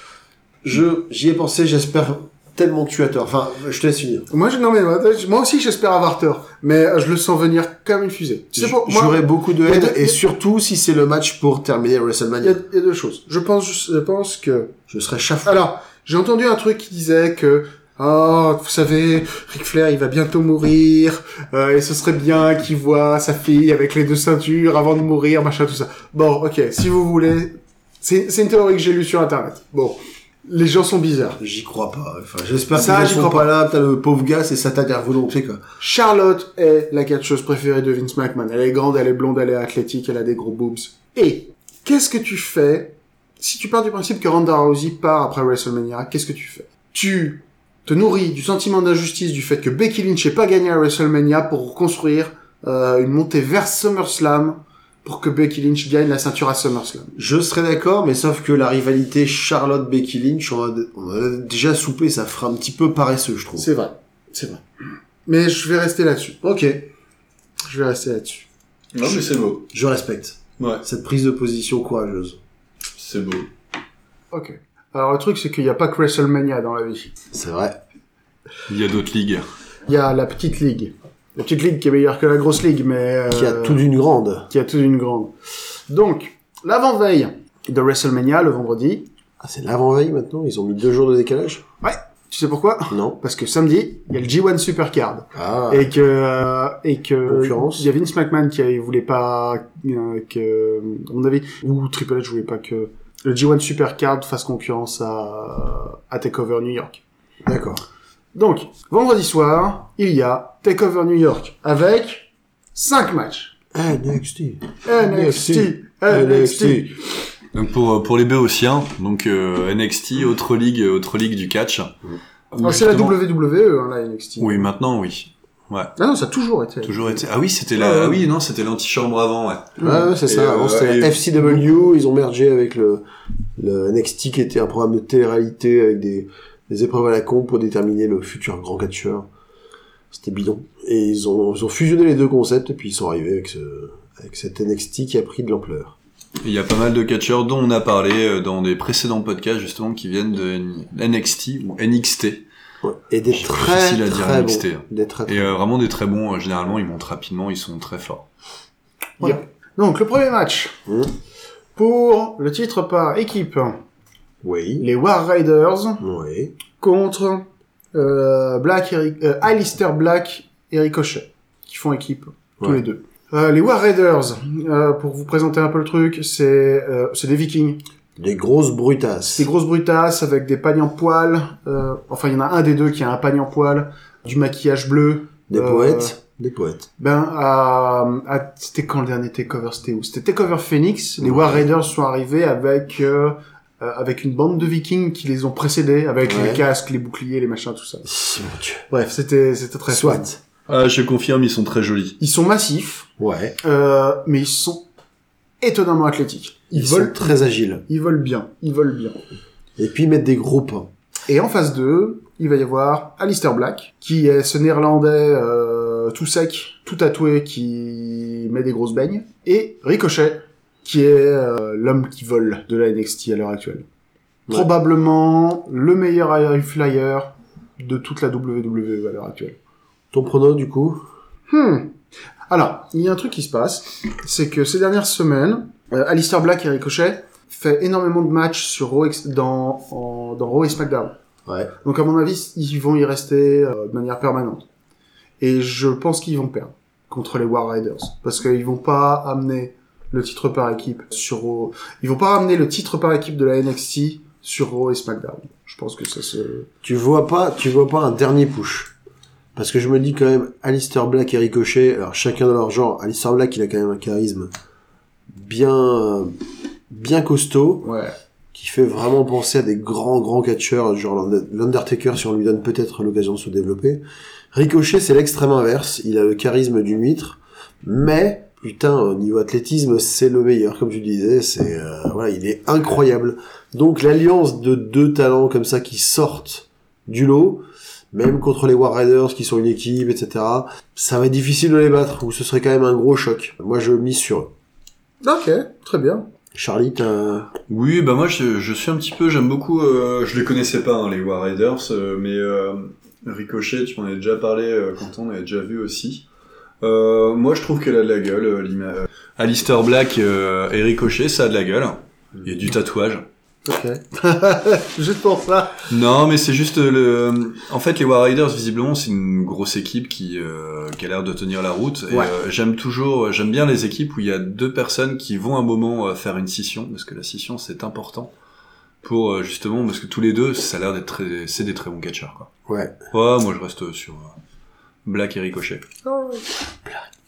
Je j'y ai pensé. J'espère tellement que tu as tort. Enfin, je te laisse finir. Moi, je, non, mais moi, aussi j'espère avoir tort, mais euh, je le sens venir comme une fusée. Tu sais J'aurais beaucoup de haine, et surtout si c'est le match pour terminer WrestleMania. il y a deux choses. Je pense, je pense que Je serais chafou. Alors, j'ai entendu un truc qui disait que, oh, vous savez, Ric Flair, il va bientôt mourir, euh, et ce serait bien qu'il voit sa fille avec les deux ceintures avant de mourir, machin, tout ça. Bon, ok, si vous voulez, c'est c'est une théorie que j'ai lue sur Internet. Bon, les gens sont bizarres. J'y crois pas. Enfin, j'espère Ça, qu'ils j'y sont crois pas là. Putain, le pauvre gars, c'est sa dernière volonté, quoi. Charlotte est la catcheuse préférée de Vince McMahon. Elle est grande, elle est blonde, elle est athlétique, elle a des gros boobs. Et, qu'est-ce que tu fais si tu pars du principe que Ronda Rousey part après WrestleMania Qu'est-ce que tu fais? Tu te nourris du sentiment d'injustice du fait que Becky Lynch n'ait pas gagné à WrestleMania pour construire euh, une montée vers SummerSlam pour que Becky Lynch gagne la ceinture à SummerSlam. Je serais d'accord, mais sauf que la rivalité Charlotte-Becky Lynch, on a, on a déjà soupé, ça fera un petit peu paresseux, je trouve. C'est vrai, c'est vrai. Mais je vais rester là-dessus. Ok, Je vais rester là-dessus. Non, mais c'est beau. je respecte Ouais, cette prise de position courageuse. c'est beau. Ok. Alors le truc c'est qu'il n'y a pas que WrestleMania dans la vie. C'est vrai. Il y a d'autres ligues. Il y a la petite ligue. La petite ligue qui est meilleure que la grosse ligue, mais... euh, Qui a tout d'une grande. Qui a tout d'une grande. Donc, l'avant-veille de WrestleMania, le vendredi. Ah, c'est l'avant-veille maintenant? Ils ont mis deux jours de décalage? Tu sais pourquoi? Non. Parce que samedi, il y a le G1 Supercard. Ah, Et que... euh, et que... Concurrence. Il y a Vince McMahon qui euh, voulait pas... euh, que... À mon avis... Ou Triple H voulait pas que le G1 Supercard fasse concurrence à, à TakeOver New York. D'accord. Donc, vendredi soir, il y a Takeover New York avec 5 matchs. NXT. NXT, NXT. Donc pour euh, pour les Béotiens, donc euh, NXT, autre ligue, autre ligue du catch. Alors, c'est la WWE, hein, la NXT. Oui, maintenant oui. Ouais. Ah non, ça a toujours été. Toujours été. Ah oui, c'était la. Ouais. Ah oui, non, c'était l'antichambre avant, ouais. Ouais, ouais, c'est ça. Avant, euh, c'était et- FCW. Ils ont mergé avec le, le NXT qui était un programme de télé-réalité avec des, des épreuves à la con pour déterminer le futur grand catcheur. C'était bidon. Et ils ont, ils ont fusionné les deux concepts et puis ils sont arrivés avec ce, avec cet NXT qui a pris de l'ampleur. Il y a pas mal de catcheurs dont on a parlé euh, dans des précédents podcasts justement qui viennent de NXT ou NXT Ouais. Et des C'est très, dire très NXT, bons. hein. Des très, très et euh, vraiment des très bons. euh, généralement, ils montent rapidement, ils sont très forts. Donc, le premier match. Mhm. Pour le titre par équipe, Oui. les War Raiders Oui. contre euh, Black et, Ri- euh, Alistair Black et Ricochet, qui font équipe, tous les deux. Euh, les War Raiders, pour vous présenter un peu le truc, c'est c'est des vikings. Des grosses brutasses. Des grosses brutasses avec des pagnes en poil. Enfin, il y en a un des deux qui a un pagne en poil, du maquillage bleu. Des poètes. Des poètes. Ben, à, à- c'était quand le dernier Takeover? C'était où? C'était Takeover Phoenix. Les Ouais. War Raiders sont arrivés avec euh, avec une bande de vikings qui les ont précédés, avec Ouais. les casques, les boucliers, les machins, tout ça. Mon Dieu. Bref, c'était c'était très fun. Soit. Ah, je confirme, ils sont très jolis. Ils sont massifs, Ouais. euh, mais ils sont étonnamment athlétiques. Ils, Ils, volent, sont très agiles. ils volent bien, ils volent bien. Et puis ils mettent des gros pains. Et en face d'eux, il va y avoir Alistair Black, qui est ce néerlandais euh, tout sec, tout tatoué, qui met des grosses beignes, et Ricochet, qui est euh, l'homme qui vole de la NXT à l'heure actuelle. Ouais. Probablement le meilleur high flyer de toute la WWE à l'heure actuelle. Ton prono, du coup Hmm. Alors, il y a un truc qui se passe, c'est que ces dernières semaines, euh, Alistair Black et Ricochet fait énormément de matchs sur Raw dans, en- dans Raw et SmackDown. Ouais. Donc à mon avis, ils vont y rester euh, de manière permanente. Et je pense qu'ils vont perdre contre les War Raiders. Parce qu'ils vont pas amener le titre par équipe sur Raw. Ils vont pas ramener le titre par équipe de la NXT sur Raw et SmackDown. Je pense que ça se... Tu vois pas, tu vois pas un dernier push. Parce que je me dis quand même, Alistair Black et Ricochet, alors chacun dans leur genre, Alistair Black il a quand même un charisme bien, bien costaud, Ouais. qui fait vraiment penser à des grands grands catcheurs, genre l'Under- l'Undertaker si on lui donne peut-être l'occasion de se développer. Ricochet c'est l'extrême inverse, il a le charisme d'une huître, mais putain au niveau athlétisme c'est le meilleur comme tu disais, c'est euh, voilà il est incroyable. Donc l'alliance de deux talents comme ça qui sortent du lot, même contre les War Raiders qui sont une équipe, etc. Ça va être difficile de les battre, ou ce serait quand même un gros choc. Moi je mise sur eux. Ok, très bien. Charlie, t'as... Oui, bah moi je, je suis un petit peu, j'aime beaucoup. euh, je les connaissais pas hein, les War Raiders, euh, mais euh, Ricochet, tu m'en as déjà parlé euh, quand on avait déjà vu aussi. Euh, moi je trouve qu'elle a de la gueule. Euh, euh, Alistair Black euh, et Ricochet, ça a de la gueule. Il y a du tatouage. Ok. [LAUGHS] Juste pour ça. Non, mais c'est juste le. En fait, les War Raiders, visiblement, c'est une grosse équipe qui, euh, qui a l'air de tenir la route. Ouais. euh, j'aime toujours, j'aime bien les équipes où il y a deux personnes qui vont un moment euh, faire une scission, parce que la scission c'est important pour euh, justement, parce que tous les deux, ça a l'air d'être très, c'est des très bons catcheurs, quoi. Ouais. Ouais, moi je reste sur euh, Black et Ricochet.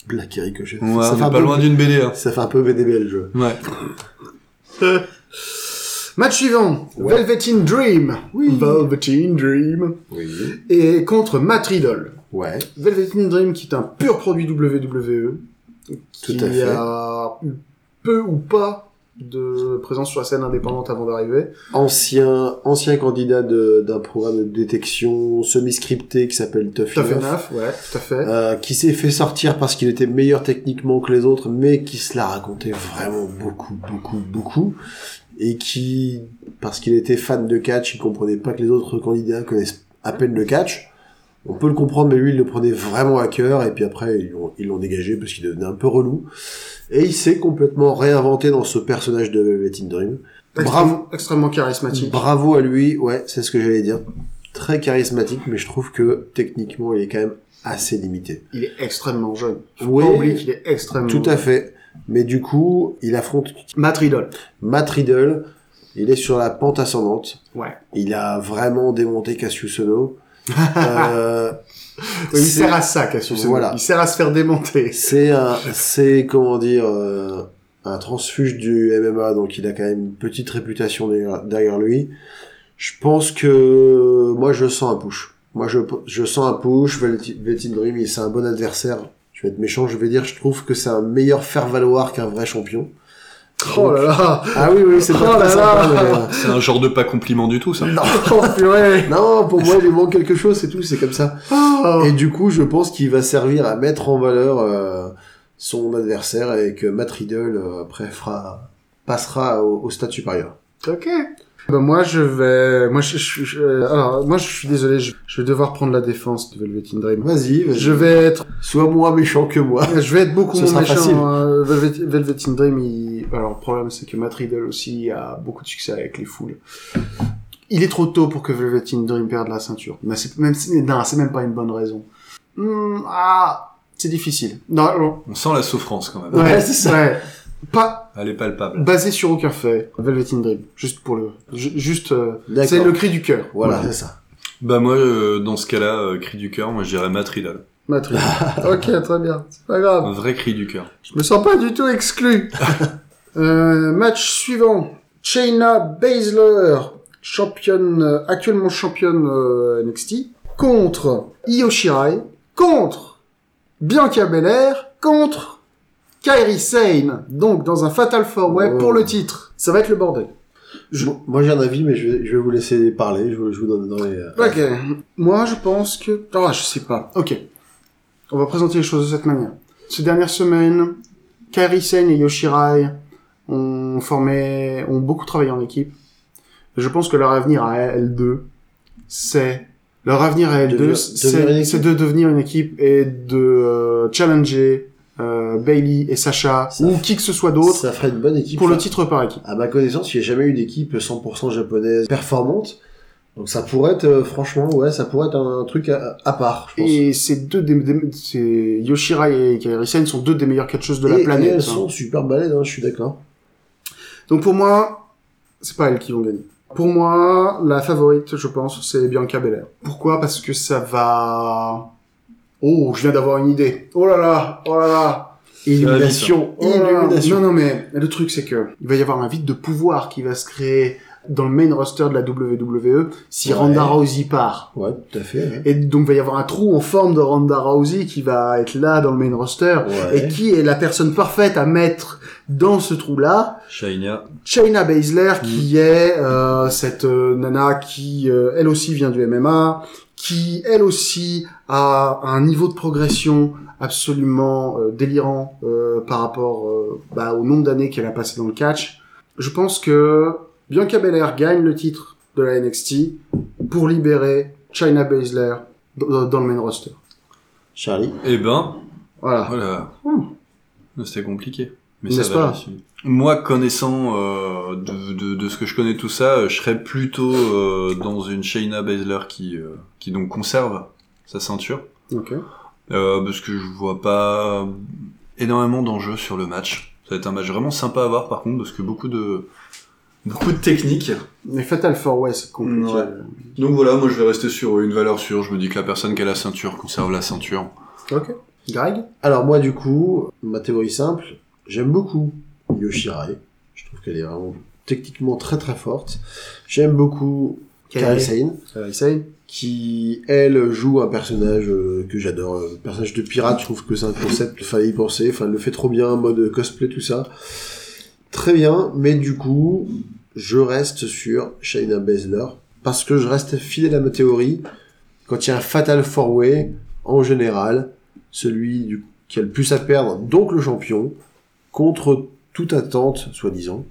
Black et Ricochet. Ouais, ça, fait pas peu... loin d'une BD. Hein. ça fait un peu BDB le jeu. Ouais. [LAUGHS] Match suivant. Ouais. Velveteen Dream. Oui. Velveteen Dream. Oui. Et contre Matt Riddle. Ouais. Velveteen Dream qui est un pur produit WWE. Qui Tout à fait. a eu peu ou pas de présence sur la scène indépendante avant d'arriver. Ancien, ancien candidat de- d'un programme de détection semi-scripté qui s'appelle Tough Enough. neuf, ouais, tout à fait. Euh, qui s'est fait sortir parce qu'il était meilleur techniquement que les autres, mais qui se l'a raconté vraiment beaucoup, beaucoup, beaucoup, et qui, parce qu'il était fan de catch, il comprenait pas que les autres candidats connaissent à peine le catch. On peut le comprendre, mais lui, il le prenait vraiment à cœur, et puis après, ils l'ont, dégagé parce qu'il devenait un peu relou. Et il s'est complètement réinventé dans ce personnage de Velvet in Dream. Extrêmement, extrêmement charismatique. Bravo à lui, ouais, c'est ce que j'allais dire. Très charismatique, mais je trouve que techniquement, il est quand même assez limité. Il est extrêmement jeune. Faut Oui. pas oublier qu'il est extrêmement Tout à fait. Mais du coup, il affronte Matt Riddle. Matt Riddle, Il est sur la pente ascendante. Ouais. Il a vraiment démonté Cassius Ono. Euh, Oui, il sert à ça, Cassius. Voilà. Il sert à se faire démonter. C'est un, c'est comment dire, euh, un transfuge du MMA, donc il a quand même une petite réputation derrière, derrière lui. Je pense que moi je sens un push. Moi je, je sens un push. Velvet Dream, il- c'est un bon adversaire. Je vais être méchant, je vais dire, je trouve que c'est un meilleur faire valoir qu'un vrai champion. Oh là là Ah oui oui, c'est Oh pas là très là. sympa, mais, C'est un genre de pas compliment du tout, ça. [LAUGHS] Oh purée Non, pour moi il lui manque quelque chose, c'est tout, c'est comme ça. Oh. Et du coup, je pense qu'il va servir à mettre en valeur euh, son adversaire et que Matt Riddle euh, après fera passera au, au stade supérieur. Ok. Bah moi je vais, moi je, je- je- alors moi je suis désolé, je, je vais devoir prendre la défense de Velvet in Dream. Vas-y, vas-y. Je vais être, Sois moins méchant que moi. [LAUGHS] je vais être beaucoup Ce moins sera méchant. facile. hein. Velvet, Velvet in Dream, il... alors le problème c'est que Matt Riddle aussi a beaucoup de succès avec les foules. Il est trop tôt pour que Velvet in Dream perde la ceinture. Mais c'est même, c'est- non, c'est même pas une bonne raison. Hmm, ah, c'est difficile. Non, non. On sent la souffrance quand même. Ouais, c'est ça. ouais. Pas Elle est palpable. basé sur aucun fait. Velvet in Dream, juste pour le, ju- juste, euh, D'accord. c'est le cri du cœur. Voilà, c'est ça. Bah moi, euh, dans ce cas-là, euh, cri du cœur, moi je dirais. Matt Riddle. [LAUGHS] ok, très bien. C'est pas grave. Un vrai cri du cœur. Je me sens pas du tout exclu. [LAUGHS] euh, match suivant. Shayna Baszler, championne, euh, actuellement championne euh, NXT, contre Io Shirai, contre Bianca Belair, contre Kairi Sane. Donc dans un Fatal Four Way Oh. pour le titre. Ça va être le bordel. Je- Moi j'ai un avis, mais je vais, je vais vous laisser parler. Je vous, je vous donne dans les. euh, Ok. Moi, je pense que... Ah, je sais pas. Ok. On va présenter les choses de cette manière. Ces dernières semaines, Kairi Sane et Yoshirai ont formé, ont beaucoup travaillé en équipe. Je pense que leur avenir à L2, c'est... Leur avenir à L2, Devenir- devenir une c'est équipe. c'est de devenir une équipe et de euh, challenger euh, Bailey et Sacha Ça ou qui que ce soit d'autre Ça ferait une bonne équipe. pour le titre par équipe. À ma connaissance, il n'y a jamais eu d'équipe 100% japonaise performante. Donc ça pourrait être, euh, franchement, ouais, ça pourrait être un, truc à, à part, je pense. Et ces deux, des, des- et Kairi Sane sont deux des meilleures catcheuses de la Et- et planète. elles hein. sont super balèzes, hein, je suis d'accord. Donc pour moi, c'est pas elles qui vont gagner. Pour moi, la favorite, je pense, c'est Bianca Belair. Pourquoi? Parce que ça va... Oh, je viens d'avoir une idée. Oh là là, oh là là. Illumination, Oh illumination. Non, non, mais le truc, c'est que il va y avoir un vide de pouvoir qui va se créer dans le main roster de la WWE si Ouais. Ronda Rousey part. Ouais, tout à fait. ouais. Et donc, il va y avoir un trou en forme de Ronda Rousey qui va être là dans le main roster. Ouais. Et qui est la personne parfaite à mettre dans ce trou-là Shayna. Shayna Baszler, qui est euh, cette euh, nana qui, euh, elle aussi, vient du MMA, qui, elle aussi, a un niveau de progression absolument euh, délirant euh, par rapport euh, bah, au nombre d'années qu'elle a passé dans le catch. Je pense que Bianca Belair gagne le titre de la NXT pour libérer Shayna Baszler dans le main roster. Charlie? Eh ben, Voilà. voilà. Hmm. C'était compliqué. Mais N'est-ce ça va, pas. Moi, connaissant euh, de, de, de ce que je connais tout ça, euh, je serais plutôt euh, dans une Shayna Baszler qui, euh, qui donc conserve sa ceinture. Ok. Euh, parce que je vois pas énormément d'enjeux sur le match. Ça va être un match vraiment sympa à voir par contre, parce que beaucoup de beaucoup de techniques. Mais Fatal 4 Way, c'est compliqué. Ouais. Donc voilà, moi je vais rester sur une valeur sûre. Je me dis que la personne qui a la ceinture conserve la ceinture. Ok. Greg? Alors moi, du coup, ma théorie simple, j'aime beaucoup Yoshirai. Je trouve qu'elle est vraiment techniquement très très forte. J'aime beaucoup Kairi Sane. Qui elle joue un personnage euh, que j'adore, le personnage de pirate. Je trouve que c'est un concept fallait y penser. Enfin, elle le fait trop bien, en mode cosplay tout ça. Très bien, mais du coup, je reste sur Shayna Baszler parce que je reste fidèle à ma théorie. Quand il y a un fatal four way, en général, celui du, qui a le plus à perdre, donc le champion, contre toute attente, soi-disant,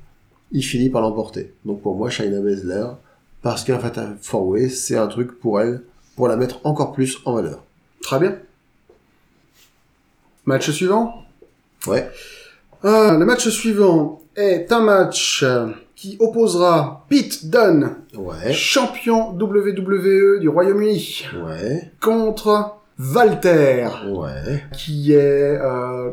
il finit par l'emporter. Donc pour moi, Shayna Baszler, parce qu'un Fatal Four Way, c'est un truc pour elle, pour la mettre encore plus en valeur. Très bien. Match suivant? Ouais. Ah, le match suivant est un match euh, qui opposera Pete Dunne, Ouais. champion WWE du Royaume-Uni, Ouais. contre Walter, Ouais. qui est euh,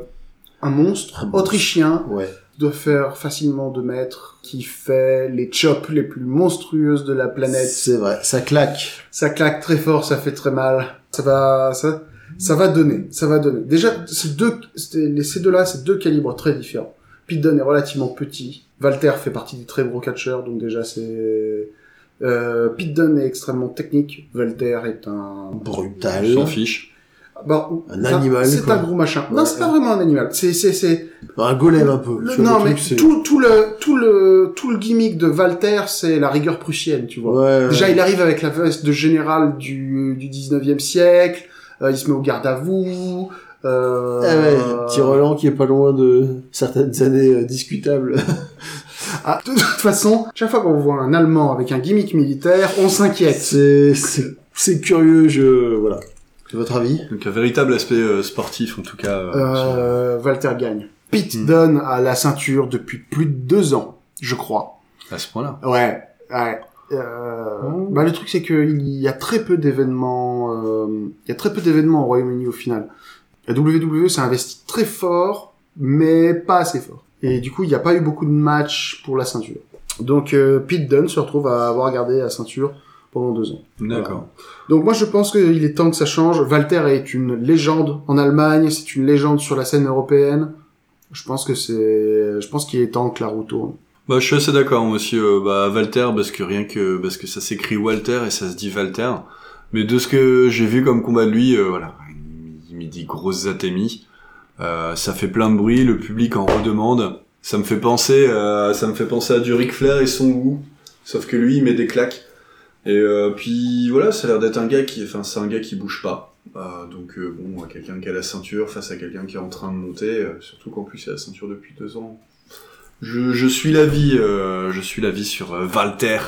un monstre Un monstre. autrichien Ouais. doit faire facilement 2 mètres, qui fait les chops les plus monstrueuses de la planète. C'est vrai, ça claque. Ça claque très fort, ça fait très mal. Ça va, ça, ça va donner, ça va donner. Déjà, ces deux, ces ces deux-là, c'est deux calibres très différents. Pete Dunne est relativement petit. Walter fait partie des très gros catcheurs, donc déjà c'est, euh, Pete Dunne est extrêmement technique. Walter est un, Brutal. On s'en fiche. Bon, Un animal, C'est un gros machin. Non, Ouais. c'est pas vraiment un animal. C'est, c'est, c'est, Un golem un peu. le- non, mais truc, tout, tout le, tout le, tout le gimmick de Walter, c'est la rigueur prussienne, tu vois. Ouais. Déjà, il arrive avec la veste de général du, du 19e siècle, euh, il se met au garde à vous, euh, Ah ouais, petit Roland qui est pas loin de certaines années euh, discutables. [LAUGHS] ah, de toute façon, chaque fois qu'on voit un Allemand avec un gimmick militaire, on s'inquiète. c'est, c'est, c'est curieux, je, voilà. C'est votre avis? Donc un véritable aspect euh, sportif en tout cas. euh, Euh, Walter gagne. Pete Hmm. donne à la ceinture depuis plus de deux ans, je crois. à ce point-là. Ouais, ouais. Euh, bah, le truc c'est qu'il y a très peu d'événements, euh, il y a très peu d'événements au Royaume-Uni au final. La WWE s'est investi très fort, mais pas assez fort. Et du coup, il n'y a pas eu beaucoup de matchs pour la ceinture. Donc euh, Pete Dunne se retrouve à avoir gardé la ceinture pendant deux ans. D'accord. Donc moi je pense qu'il est temps que ça change. Walter est une légende en Allemagne, c'est une légende sur la scène européenne. Je pense que c'est, je pense qu'il est temps que la roue tourne. Bah, je suis assez d'accord, moi aussi, euh, bah, Walter, parce que rien que, parce que ça s'écrit Walter et ça se dit Walter. Mais de ce que j'ai vu comme combat de lui, euh, voilà, il me dit grosse atémie. Euh, ça fait plein de bruit, le public en redemande. Ça me fait penser, euh, ça me fait penser à du Ric Flair et son goût. Sauf que lui, il met des claques. Et euh, puis voilà, ça a l'air d'être un gars qui, enfin, c'est un gars qui bouge pas. Euh, donc euh, bon, quelqu'un qui a la ceinture face à quelqu'un qui est en train de monter, euh, surtout qu'en plus il a la ceinture depuis deux ans. Je, suis l'avis, euh, je suis l'avis sur euh, Walter.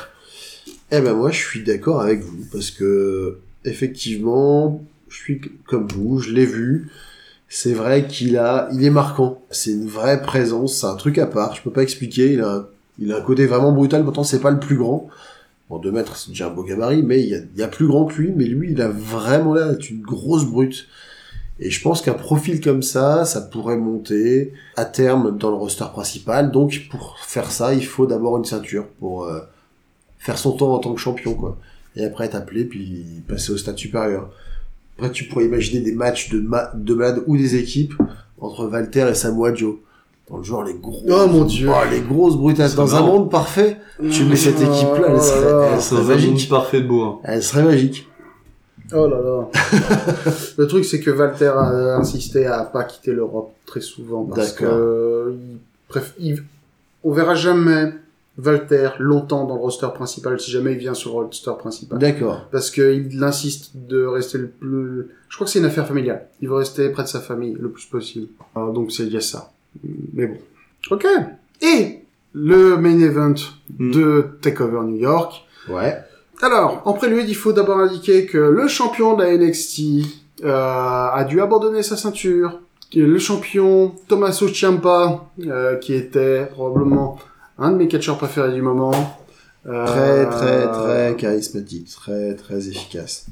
Eh ben moi je suis d'accord avec vous parce que effectivement je suis comme vous, je l'ai vu. C'est vrai qu'il a, il est marquant. C'est une vraie présence, c'est un truc à part. Je peux pas expliquer. Il a, il a un côté vraiment brutal. Pourtant c'est pas le plus grand. Bon, 2 mètres c'est déjà un beau gabarit, mais il y a, plus grand que lui. Mais lui il a vraiment là une grosse brute. Et je pense qu'un profil comme ça, ça pourrait monter à terme dans le roster principal. Donc pour faire ça, il faut d'abord une ceinture pour euh, faire son temps en tant que champion, quoi. Et après être appelé, puis passer au stade supérieur. Après, tu pourrais imaginer des matchs de, ma ou des équipes entre Walter et Samoa. Dans le genre, les gros... Oh, mon Dieu. Oh, les grosses brutasses. C'est Dans un monde parfait, tu mets cette équipe-là, elle serait, elle serait magique. parfait de beau. Elle serait magique. Oh là là. [LAUGHS] le truc, c'est que Walter a insisté à pas quitter l'Europe très souvent parce D'accord. que il préf- il- on verra jamais Walter longtemps dans le roster principal si jamais il vient sur le roster principal. D'accord. Parce qu'il insiste de rester le plus... Je crois que c'est une affaire familiale. Il veut rester près de sa famille le plus possible. Ah, donc c'est lié à ça. Mais bon. Ok. Et le main event Mm. de Takeover New York. Ouais. Alors, en prélude, il faut d'abord indiquer que le champion de la NXT euh, a dû abandonner sa ceinture. Le champion Tommaso Ciampa, euh, qui était probablement un de mes catcheurs préférés du moment. euh, Très, très, très charismatique. Très, très efficace.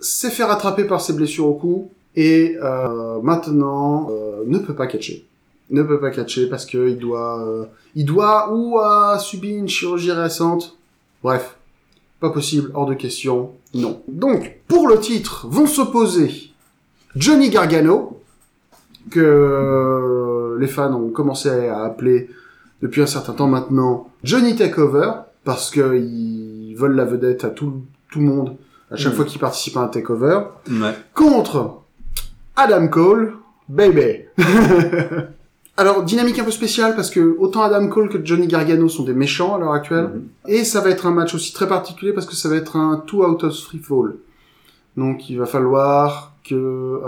s'est fait rattraper par ses blessures au cou et euh, maintenant euh, ne peut pas catcher. Ne peut pas catcher parce que il doit, euh, il doit ou a subi une chirurgie récente. Bref, pas possible, hors de question, non. Donc, pour le titre, vont s'opposer Johnny Gargano, que euh, les fans ont commencé à appeler depuis un certain temps maintenant Johnny Takeover, parce qu'ils veulent la vedette à tout, tout le monde à chaque Mm. fois qu'il participe à un takeover, Ouais. contre Adam Cole, baby. [LAUGHS] Alors, dynamique un peu spéciale parce que autant Adam Cole que Johnny Gargano sont des méchants à l'heure actuelle. Mhm. Et ça va être un match aussi très particulier parce que ça va être un two out of three fall. Donc il va falloir que, euh,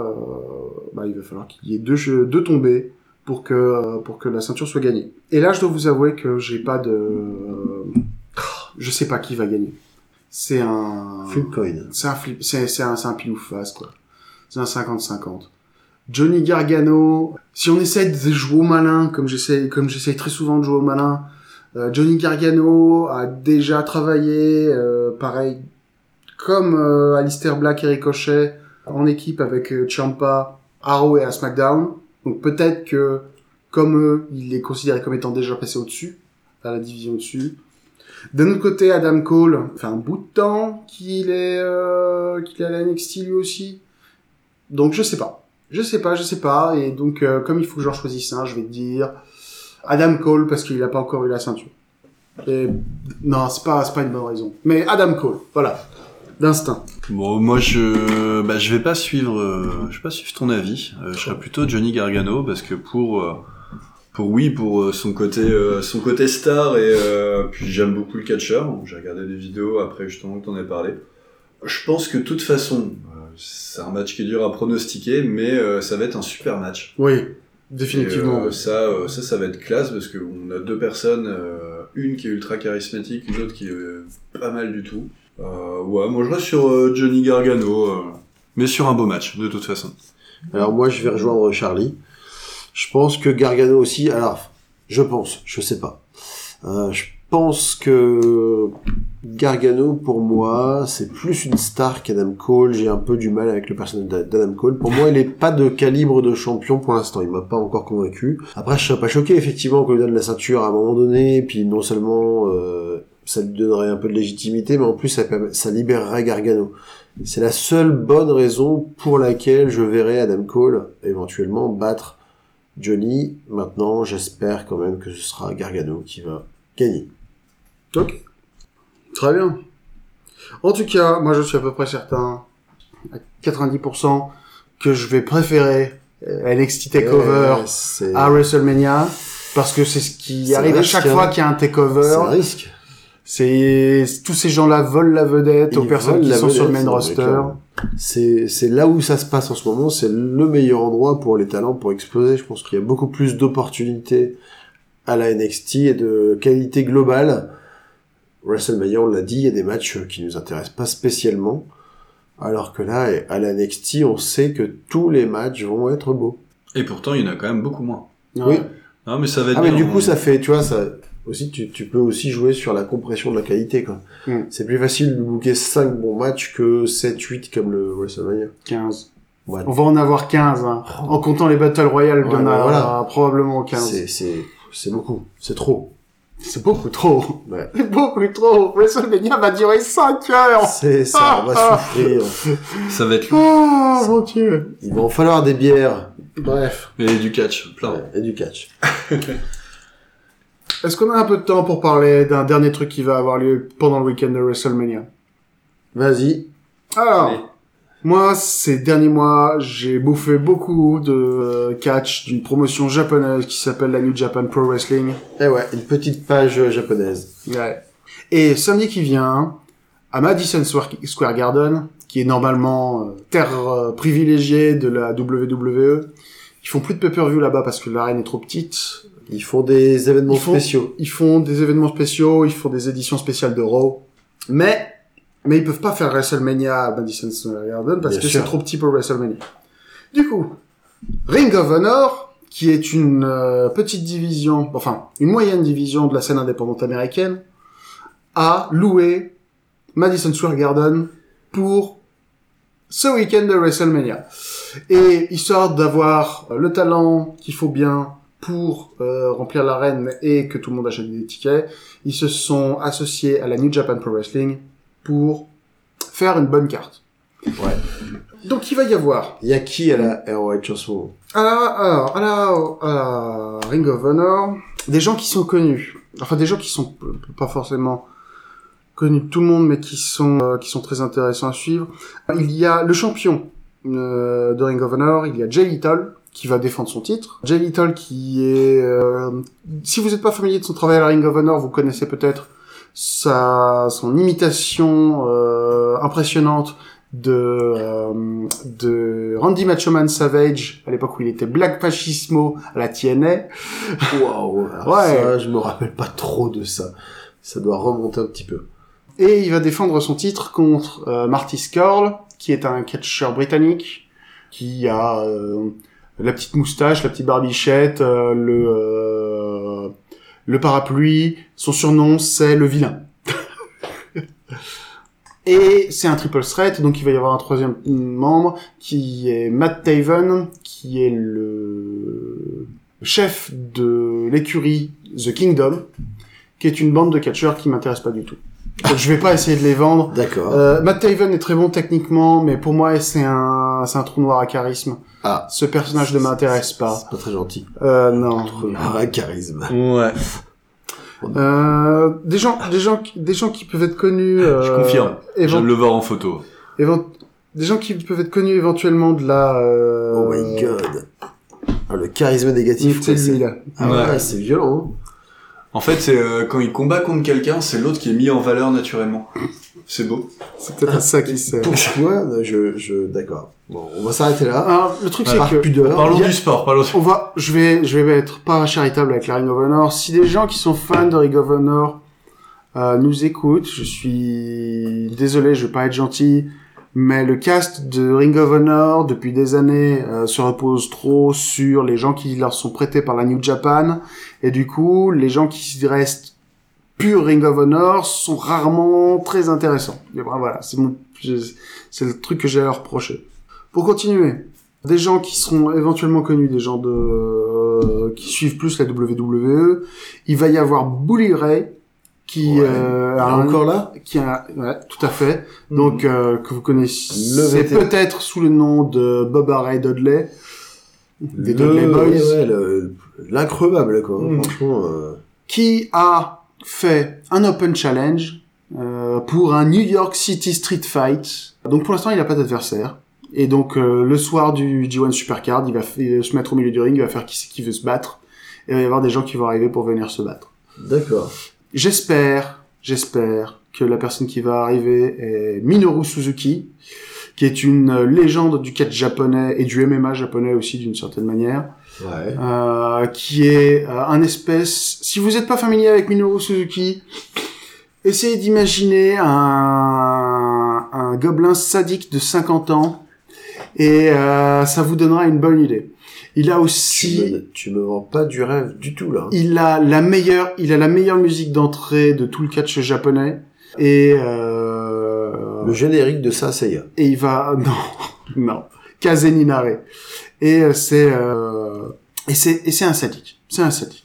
bah, il va falloir qu'il y ait deux, che- deux tombées pour que, euh, pour que la ceinture soit gagnée. Et là, je dois vous avouer que j'ai pas de, je sais pas qui va gagner. C'est un, Flip coin. c'est un flip, c'est, c'est un, c'est un pile ou face, quoi. C'est un 50-50. Johnny Gargano, si on essaie de jouer au malin, comme j'essaie, comme j'essaie très souvent de jouer au malin, euh, Johnny Gargano a déjà travaillé, euh, pareil, comme euh, Alistair Black et Ricochet, en équipe avec euh, Ciampa, Arrow et à SmackDown. Donc peut-être que comme eux, il est considéré comme étant déjà passé au-dessus, à la division au-dessus. D'un autre côté, Adam Cole fait un bout de temps qu'il est, euh, qu'il est à la NXT lui aussi. Donc je sais pas. Je sais pas, je sais pas. Et donc, euh, comme il faut que j'en choisisse un, je vais te dire Adam Cole parce qu'il a pas encore eu la ceinture. Et non, c'est pas, pas une bonne raison. Mais Adam Cole, voilà, d'instinct. Bon, moi je, bah, je vais pas suivre, euh, je vais pas suivre ton avis. Euh, je serais plutôt Johnny Gargano parce que pour, pour oui, pour son côté, son côté star et puis j'aime beaucoup le catcheur. J'ai regardé des vidéos après justement que t'en ai parlé. Je pense que de toute façon, c'est un match qui est dur à pronostiquer, mais euh, ça va être un super match. Oui, définitivement. Et, euh, ça, euh, ça, ça va être classe parce qu'on a deux personnes, une qui est ultra charismatique, une autre qui est pas mal du tout. Ouais, moi je reste sur Johnny Gargano, mais sur un beau match de toute façon. Alors moi, je vais rejoindre Charlie. Je pense que Gargano aussi. Alors, je pense, je sais pas. Euh, je pense que Gargano, pour moi, c'est plus une star qu'Adam Cole. J'ai un peu du mal avec le personnage d'A- d'Adam Cole. Pour moi, il est pas de calibre de champion pour l'instant. Il m'a pas encore convaincu. Après, je serais pas choqué, effectivement, qu'on lui donne la ceinture à un moment donné. Puis non seulement euh, ça lui donnerait un peu de légitimité, mais en plus, ça libérerait Gargano. C'est la seule bonne raison pour laquelle je verrais Adam Cole éventuellement battre Johnny. Maintenant, j'espère quand même que ce sera Gargano qui va gagner. Ok. Très bien. En tout cas, moi je suis à peu près certain, à 90%, que je vais préférer euh, NXT TakeOver Ouais, c'est à WrestleMania, parce que c'est ce qui arrive à chaque hein. fois qu'il y a un c'est un TakeOver. risque. C'est tous ces gens-là volent la vedette aux Ils personnes qui sont sur le main roster. C'est c'est là où ça se passe en ce moment. C'est le meilleur endroit pour les talents pour exploser. Je pense qu'il y a beaucoup plus d'opportunités à la NXT et de qualité globale. WrestleMania, on l'a dit, il y a des matchs qui nous intéressent pas spécialement. Alors que là, à la NXT, on sait que tous les matchs vont être beaux. Et pourtant, il y en a quand même beaucoup moins. Oui. Non, mais ça va être Ah mais bien, du on- coup ça fait tu vois ça aussi tu, tu peux aussi jouer sur la compression de la qualité quoi. Mm. C'est plus facile de booker 5 bons matchs que 7 8 comme le WrestleMania. 15. Ouais. On va en avoir 15, hein. En comptant les Battle Royale, il y en Ouais, a voilà. probablement 15. C'est c'est c'est beaucoup, c'est trop. C'est beaucoup trop. Ouais. C'est beaucoup trop. WrestleMania va durer 5 heures. C'est ça, on va Ah, souffrir. Ça va être long. Oh, mon dieu. Il va en falloir des bières Bref. Et du catch, plein. ouais, et du catch. [LAUGHS] Est-ce qu'on a un peu de temps pour parler d'un dernier truc qui va avoir lieu pendant le week-end de WrestleMania? Vas-y. Alors, Allez. Moi, ces derniers mois, j'ai bouffé beaucoup de euh, catch d'une promotion japonaise qui s'appelle la New Japan Pro Wrestling. Et ouais, une petite page euh, japonaise. Ouais. Et samedi qui vient, à Madison Square Garden, qui est normalement euh, terre privilégiée de la WWE, ils font plus de pay-per-view là-bas parce que l'arène est trop petite. Ils font des événements Ils font- spéciaux. Ils font des événements spéciaux, ils font des éditions spéciales de Raw. Mais, mais ils peuvent pas faire WrestleMania à Madison Square Garden parce Bien que c'est trop petit pour WrestleMania. Du coup, Ring of Honor, qui est une euh, petite division, enfin, une moyenne division de la scène indépendante américaine, a loué Madison Square Garden pour ce week-end de WrestleMania. Et histoire d'avoir euh, le talent qu'il faut bien pour euh, remplir l'arène et que tout le monde achète des tickets, ils se sont associés à la New Japan Pro Wrestling pour faire une bonne carte. Ouais. Donc il va y avoir Il y a qui à la ROH moment? alors, alors, à la, à la Ring of Honor, des gens qui sont connus. Enfin, des gens qui sont pas forcément connus de tout le monde, mais qui sont, euh, qui sont très intéressants à suivre. Il y a le champion euh, de Ring of Honor, il y a Jay Little, qui va défendre son titre. Jay Little qui est... euh, si vous n'êtes pas familier de son travail à la Ring of Honor, vous connaissez peut-être sa, son imitation euh, impressionnante de euh, de Randy Machoman Savage à l'époque où il était Black Fascismo à la TNA. Waouh. [LAUGHS] Ouais. Ça, je me rappelle pas trop de ça. Ça doit remonter un petit peu. Et il va défendre son titre contre euh, Marty Scurll, qui est un catcheur britannique, qui a euh, la petite moustache, la petite barbichette, euh, le euh, le parapluie. Son surnom c'est le vilain. [LAUGHS] Et c'est un triple threat, donc il va y avoir un troisième membre qui est Matt Taven, qui est le chef de l'écurie The Kingdom, qui est une bande de catcheurs qui m'intéresse pas du tout. Donc, je vais pas essayer de les vendre. D'accord. Euh, Matt Taven est très bon techniquement, mais pour moi, c'est un, c'est un trou noir à charisme. Ah. Ce personnage ne m'intéresse pas. C'est pas très gentil. Euh, non. Ah, charisme. Ouais, Euh, des gens, des gens, qui- des gens qui peuvent être connus. Euh, je confirme. Je viens de le voir en photo. évent- des gens qui peuvent être connus éventuellement de la. Euh, Oh my god. Ah, le charisme négatif. C'est quoi, lui là. Ah ouais, Ouais. c'est violent. hein. En fait, c'est euh, quand il combat contre quelqu'un, c'est l'autre qui est mis en valeur naturellement. C'est beau. C'est peut-être à ça qui sert. Pourquoi? Je, je, d'accord. Bon, on va s'arrêter là. Alors, le truc c'est que pudeur. Parlons a- du sport, parlons on va, je vais, je vais être pas charitable avec la Ring of Honor. Si des gens qui sont fans de Ring of Honor euh, nous écoutent, je suis désolé, je vais pas être gentil, mais le cast de Ring of Honor depuis des années euh, se repose trop sur les gens qui leur sont prêtés par la New Japan, et du coup, les gens qui restent pur Ring of Honor sont rarement très intéressants. Et ben, voilà, c'est mon, c'est le truc que j'ai à leur reprocher. Pour continuer, des gens qui seront éventuellement connus, des gens de euh, qui suivent plus la WWE, il va y avoir Bully Ray qui Ouais. euh, a un- encore là qui a ouais, tout à fait donc euh, que vous connaissez vétéran. peut-être sous le nom de Bubba Ray Dudley des Le- Dudley Boys ouais, l'increvable, quoi. Mm. Franchement, euh, qui a fait un Open Challenge euh, pour un New York City Street Fight. Donc pour l'instant, il n'a pas d'adversaire. Et donc euh, le soir du G1 Supercard, il va se mettre au milieu du ring, il va faire qui c'est qui veut se battre. Et il va y avoir des gens qui vont arriver pour venir se battre. d'accord. J'espère, j'espère que la personne qui va arriver est Minoru Suzuki, qui est une euh, légende du catch japonais et du MMA japonais aussi d'une certaine manière Ouais. euh, qui est euh, un espèce. Si vous n'êtes pas familier avec Minoru Suzuki, essayez d'imaginer un, un gobelin sadique de 50 ans et euh, ça vous donnera une bonne idée. Il a Tu aussi, me, tu me vends pas du rêve du tout, là. il a la meilleure, il a la meilleure musique d'entrée de tout le catch japonais et euh, Le générique de Sasaya. et il va [LAUGHS] non non Kazeninare et euh, c'est euh, et c'est et c'est un sadique c'est un sadique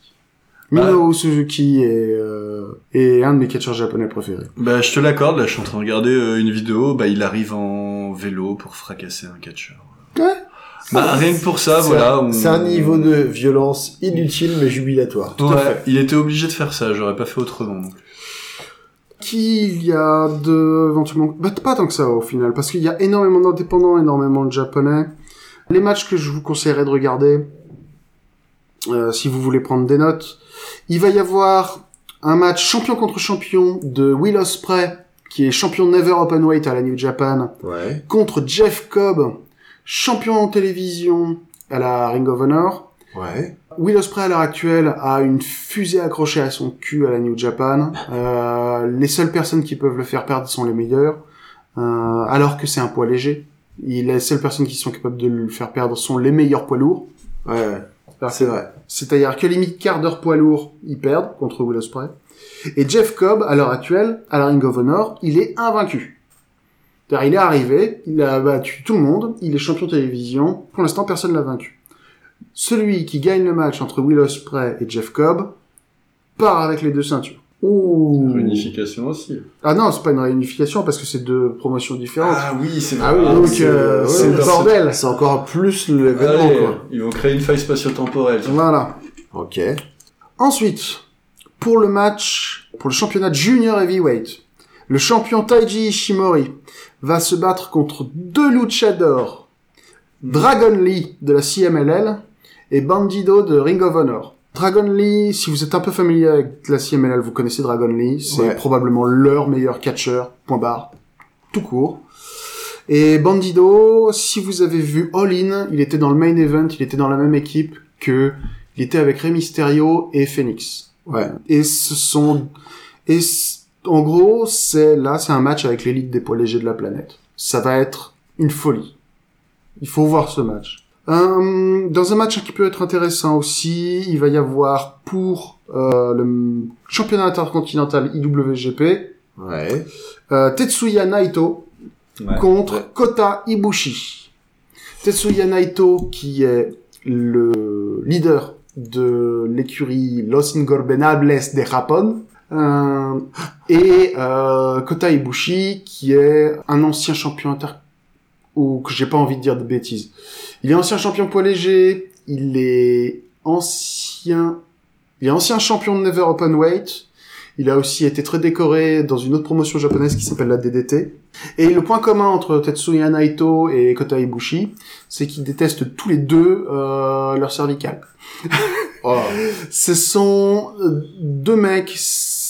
Minoru Suzuki est euh, est un de mes catcheurs japonais préférés Bah, je te l'accorde, là, je suis en train de regarder euh, une vidéo, bah, il arrive en vélo pour fracasser un catcheur. Ouais. Bah, rien que pour ça, voilà. on- C'est un niveau de violence inutile mais jubilatoire. Ouais, à fait. il était obligé de faire ça, j'aurais pas fait autrement. non plus. qui il y a de éventuellement bah, pas tant que ça au final parce qu'il y a énormément d'indépendants énormément de japonais les matchs que je vous conseillerais de regarder euh, si vous voulez prendre des notes il va y avoir un match champion contre champion de Will Ospreay qui est champion Never Openweight à la New Japan Ouais. contre Jeff Cobb champion en télévision à la Ring of Honor Ouais. Will Ospreay à l'heure actuelle a une fusée accrochée à son cul à la New Japan. [LAUGHS] Euh, les seules personnes qui peuvent le faire perdre sont les meilleurs, euh, alors que c'est un poids léger. Il, les seules personnes qui sont capables de le faire perdre sont les meilleurs poids lourds. Ouais. C'est vrai. C'est-à-dire que limite quart d'heure poids lourd, ils perdent contre Will Ospreay. Et Jeff Cobb, à l'heure actuelle, à la Ring of Honor, il est invaincu. C'est-à-dire, il est arrivé, il a battu tout le monde, il est champion de télévision. Pour l'instant, personne l'a vaincu. Celui qui gagne le match entre Will Ospreay et Jeff Cobb part avec les deux ceintures. Ouh. Réunification aussi. Ah non, c'est pas une réunification parce que c'est deux promotions différentes. Ah oui, c'est Ah oui, Donc, c'est- euh, c'est le bordel. C'est encore plus l'événement, quoi. ils vont créer une faille spatio-temporelle. Voilà. Ok. Ensuite, pour le match, pour le championnat junior heavyweight, le champion Taiji Ishimori va se battre contre deux luchadors, Dragon Lee de la CMLL et Bandido de Ring of Honor. Dragon Lee, si vous êtes un peu familier avec la CMLL, vous connaissez Dragon Lee, c'est Ouais. probablement leur meilleur catcheur, point barre, tout court. Et Bandido, si vous avez vu All In, il était dans le main event, il était dans la même équipe que il était avec Rey Mysterio et Phoenix. Ouais. Et ce sont, et en gros, c'est là, c'est un match avec l'élite des poids légers de la planète. Ça va être une folie. Il faut voir ce match. Euh, dans un match qui peut être intéressant aussi, il va y avoir pour euh, le championnat intercontinental IWGP Ouais. euh, Tetsuya Naito Ouais. contre Ouais. Kota Ibushi. Tetsuya Naito, qui est le leader de l'écurie Los Ingorbenables de Japón. Euh, et euh, Kota Ibushi, qui est un ancien champion inter... ou que j'ai pas envie de dire de bêtises. Il est ancien champion poids léger, il est ancien... Il est ancien champion de Never Open Weight, il a aussi été très décoré dans une autre promotion japonaise qui s'appelle la DDT. Et le point commun entre Tetsuya Naito et Kota Ibushi, c'est qu'ils détestent tous les deux euh, leur cervical. Oh. [LAUGHS] Ce sont deux mecs,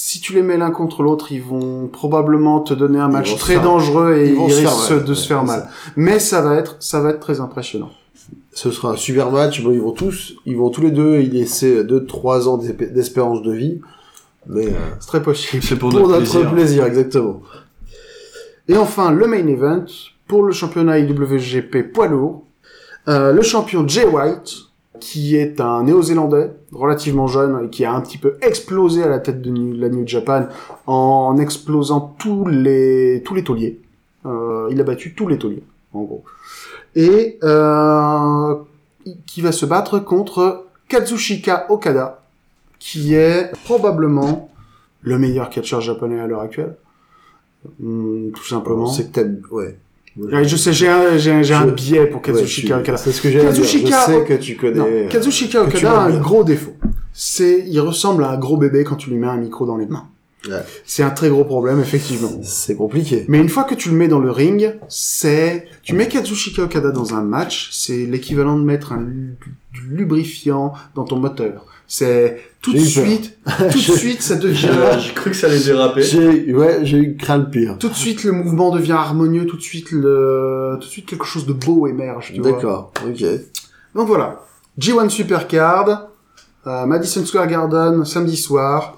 si tu les mets l'un contre l'autre, ils vont probablement te donner un match très faire- dangereux et ils risquent mal. de se faire mal. Mais ça va être, ça va être très impressionnant. Ce sera un super match. Bon, ils vont tous, ils vont tous les deux y laisser 2-3 ans d'ép- d'espérance de vie. Mais euh, C'est très possible. C'est pour, pour, notre, notre plaisir. plaisir. exactement. Et enfin, le main event pour le championnat IWGP poids lourd. Euh, le champion Jay White, qui est un néo-zélandais relativement jeune et qui a un petit peu explosé à la tête de la New Japan en explosant tous les tous les tauliers. Euh, il a battu tous les tauliers, en gros. Et euh, qui va se battre contre Kazushika Okada, qui est probablement le meilleur catcheur japonais à l'heure actuelle. Hum, tout simplement. C'est t'aimes, ouais. Je sais, j'ai un, j'ai un, j'ai un biais pour Kazushika Ouais, Okada. C'est ce que j'ai dire. Je Kazushika- sais que tu connais. Non, euh, Kazushika Okada a un gros défaut. C'est, il ressemble à un gros bébé quand tu lui mets un micro dans les mains. Ouais. C'est un très gros problème, effectivement. C'est compliqué. Mais une fois que tu le mets dans le ring, c'est, tu mets Kazushika Okada dans un match, c'est l'équivalent de mettre un lubrifiant dans ton moteur. C'est tout de suite, [LAUGHS] tout de suite, ça devient, [LAUGHS] J'ai cru que ça allait déraper. J'ai, ouais, j'ai eu craint le pire. [LAUGHS] tout de suite le mouvement devient harmonieux, tout de suite le, tout de suite quelque chose de beau émerge, tu vois. D'accord. Ok. Donc voilà, G1 Supercard, euh, Madison Square Garden, samedi soir.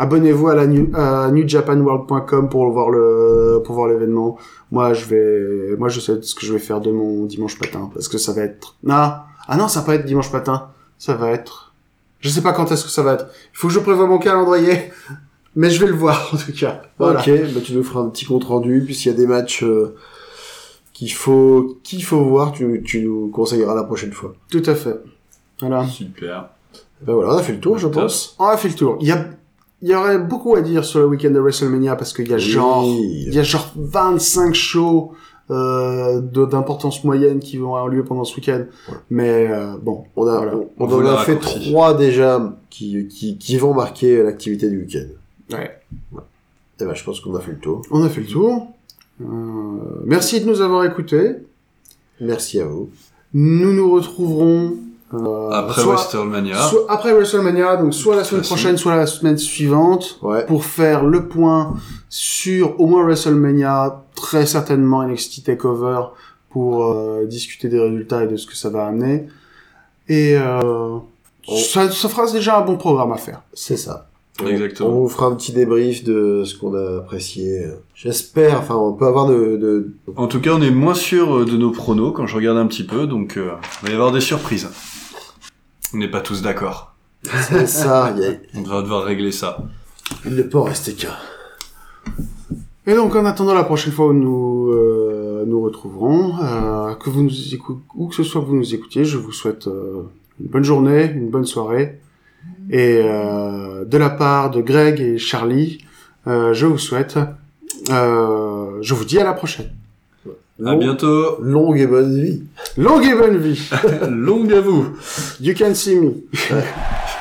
Abonnez-vous à la new, à newjapanworld.com pour voir le pour voir l'événement. Moi je vais moi je sais ce que je vais faire de mon dimanche matin parce que ça va être non ah non ça va pas être dimanche matin ça va être je sais pas quand est-ce que ça va être. Il faut que je prévoie mon calendrier mais je vais le voir en tout cas. Voilà. Ok, bah tu nous feras un petit compte rendu, puis s'il y a des matchs euh, qu'il faut qu'il faut voir, tu, tu nous conseilleras la prochaine fois. Tout à fait. Voilà. Super. Ben voilà, on a fait le tour, je Top. pense. On a fait le tour. Il y a il y aurait beaucoup à dire sur le week-end de WrestleMania parce qu'il y a genre Oui. Il y a genre 25 shows euh, d'importance moyenne qui vont avoir lieu pendant ce week-end. Mais euh, bon, On a, Voilà. on, a fait raccourci. trois déjà qui, qui, qui vont marquer l'activité du week-end. ouais. Et ben, je pense qu'on a fait le tour. on a fait le tour. Euh, merci de nous avoir écoutés. Merci à vous. Nous nous retrouverons euh, Après soit, WrestleMania. soit après WrestleMania, donc soit la semaine prochaine, soit la semaine suivante, Ouais. pour faire le point sur au moins WrestleMania, très certainement NXT Takeover, pour euh, discuter des résultats et de ce que ça va amener. Et euh, On- ça, ça fera déjà un bon programme à faire. C'est ça. On- Exactement. On vous fera un petit débrief de ce qu'on a apprécié. J'espère, enfin, on peut avoir de, de... En tout cas, on est moins sûr euh, de nos pronos quand je regarde un petit peu, donc euh, il va y avoir des surprises. On n'est pas tous d'accord. C'est ça, il y a- On va devoir régler ça. il ne peut en rester qu'un. Et donc, en attendant la prochaine fois où nous euh, nous retrouverons, euh, que vous nous écoutez, où que ce soit que vous nous écoutiez, je vous souhaite euh, une bonne journée, une bonne soirée. Et de la part de Greg et Charlie, je vous souhaite, je vous dis à la prochaine. À bientôt. Longue et bonne vie. Longue et bonne vie. [LAUGHS] Longue à vous. You can see me. [LAUGHS]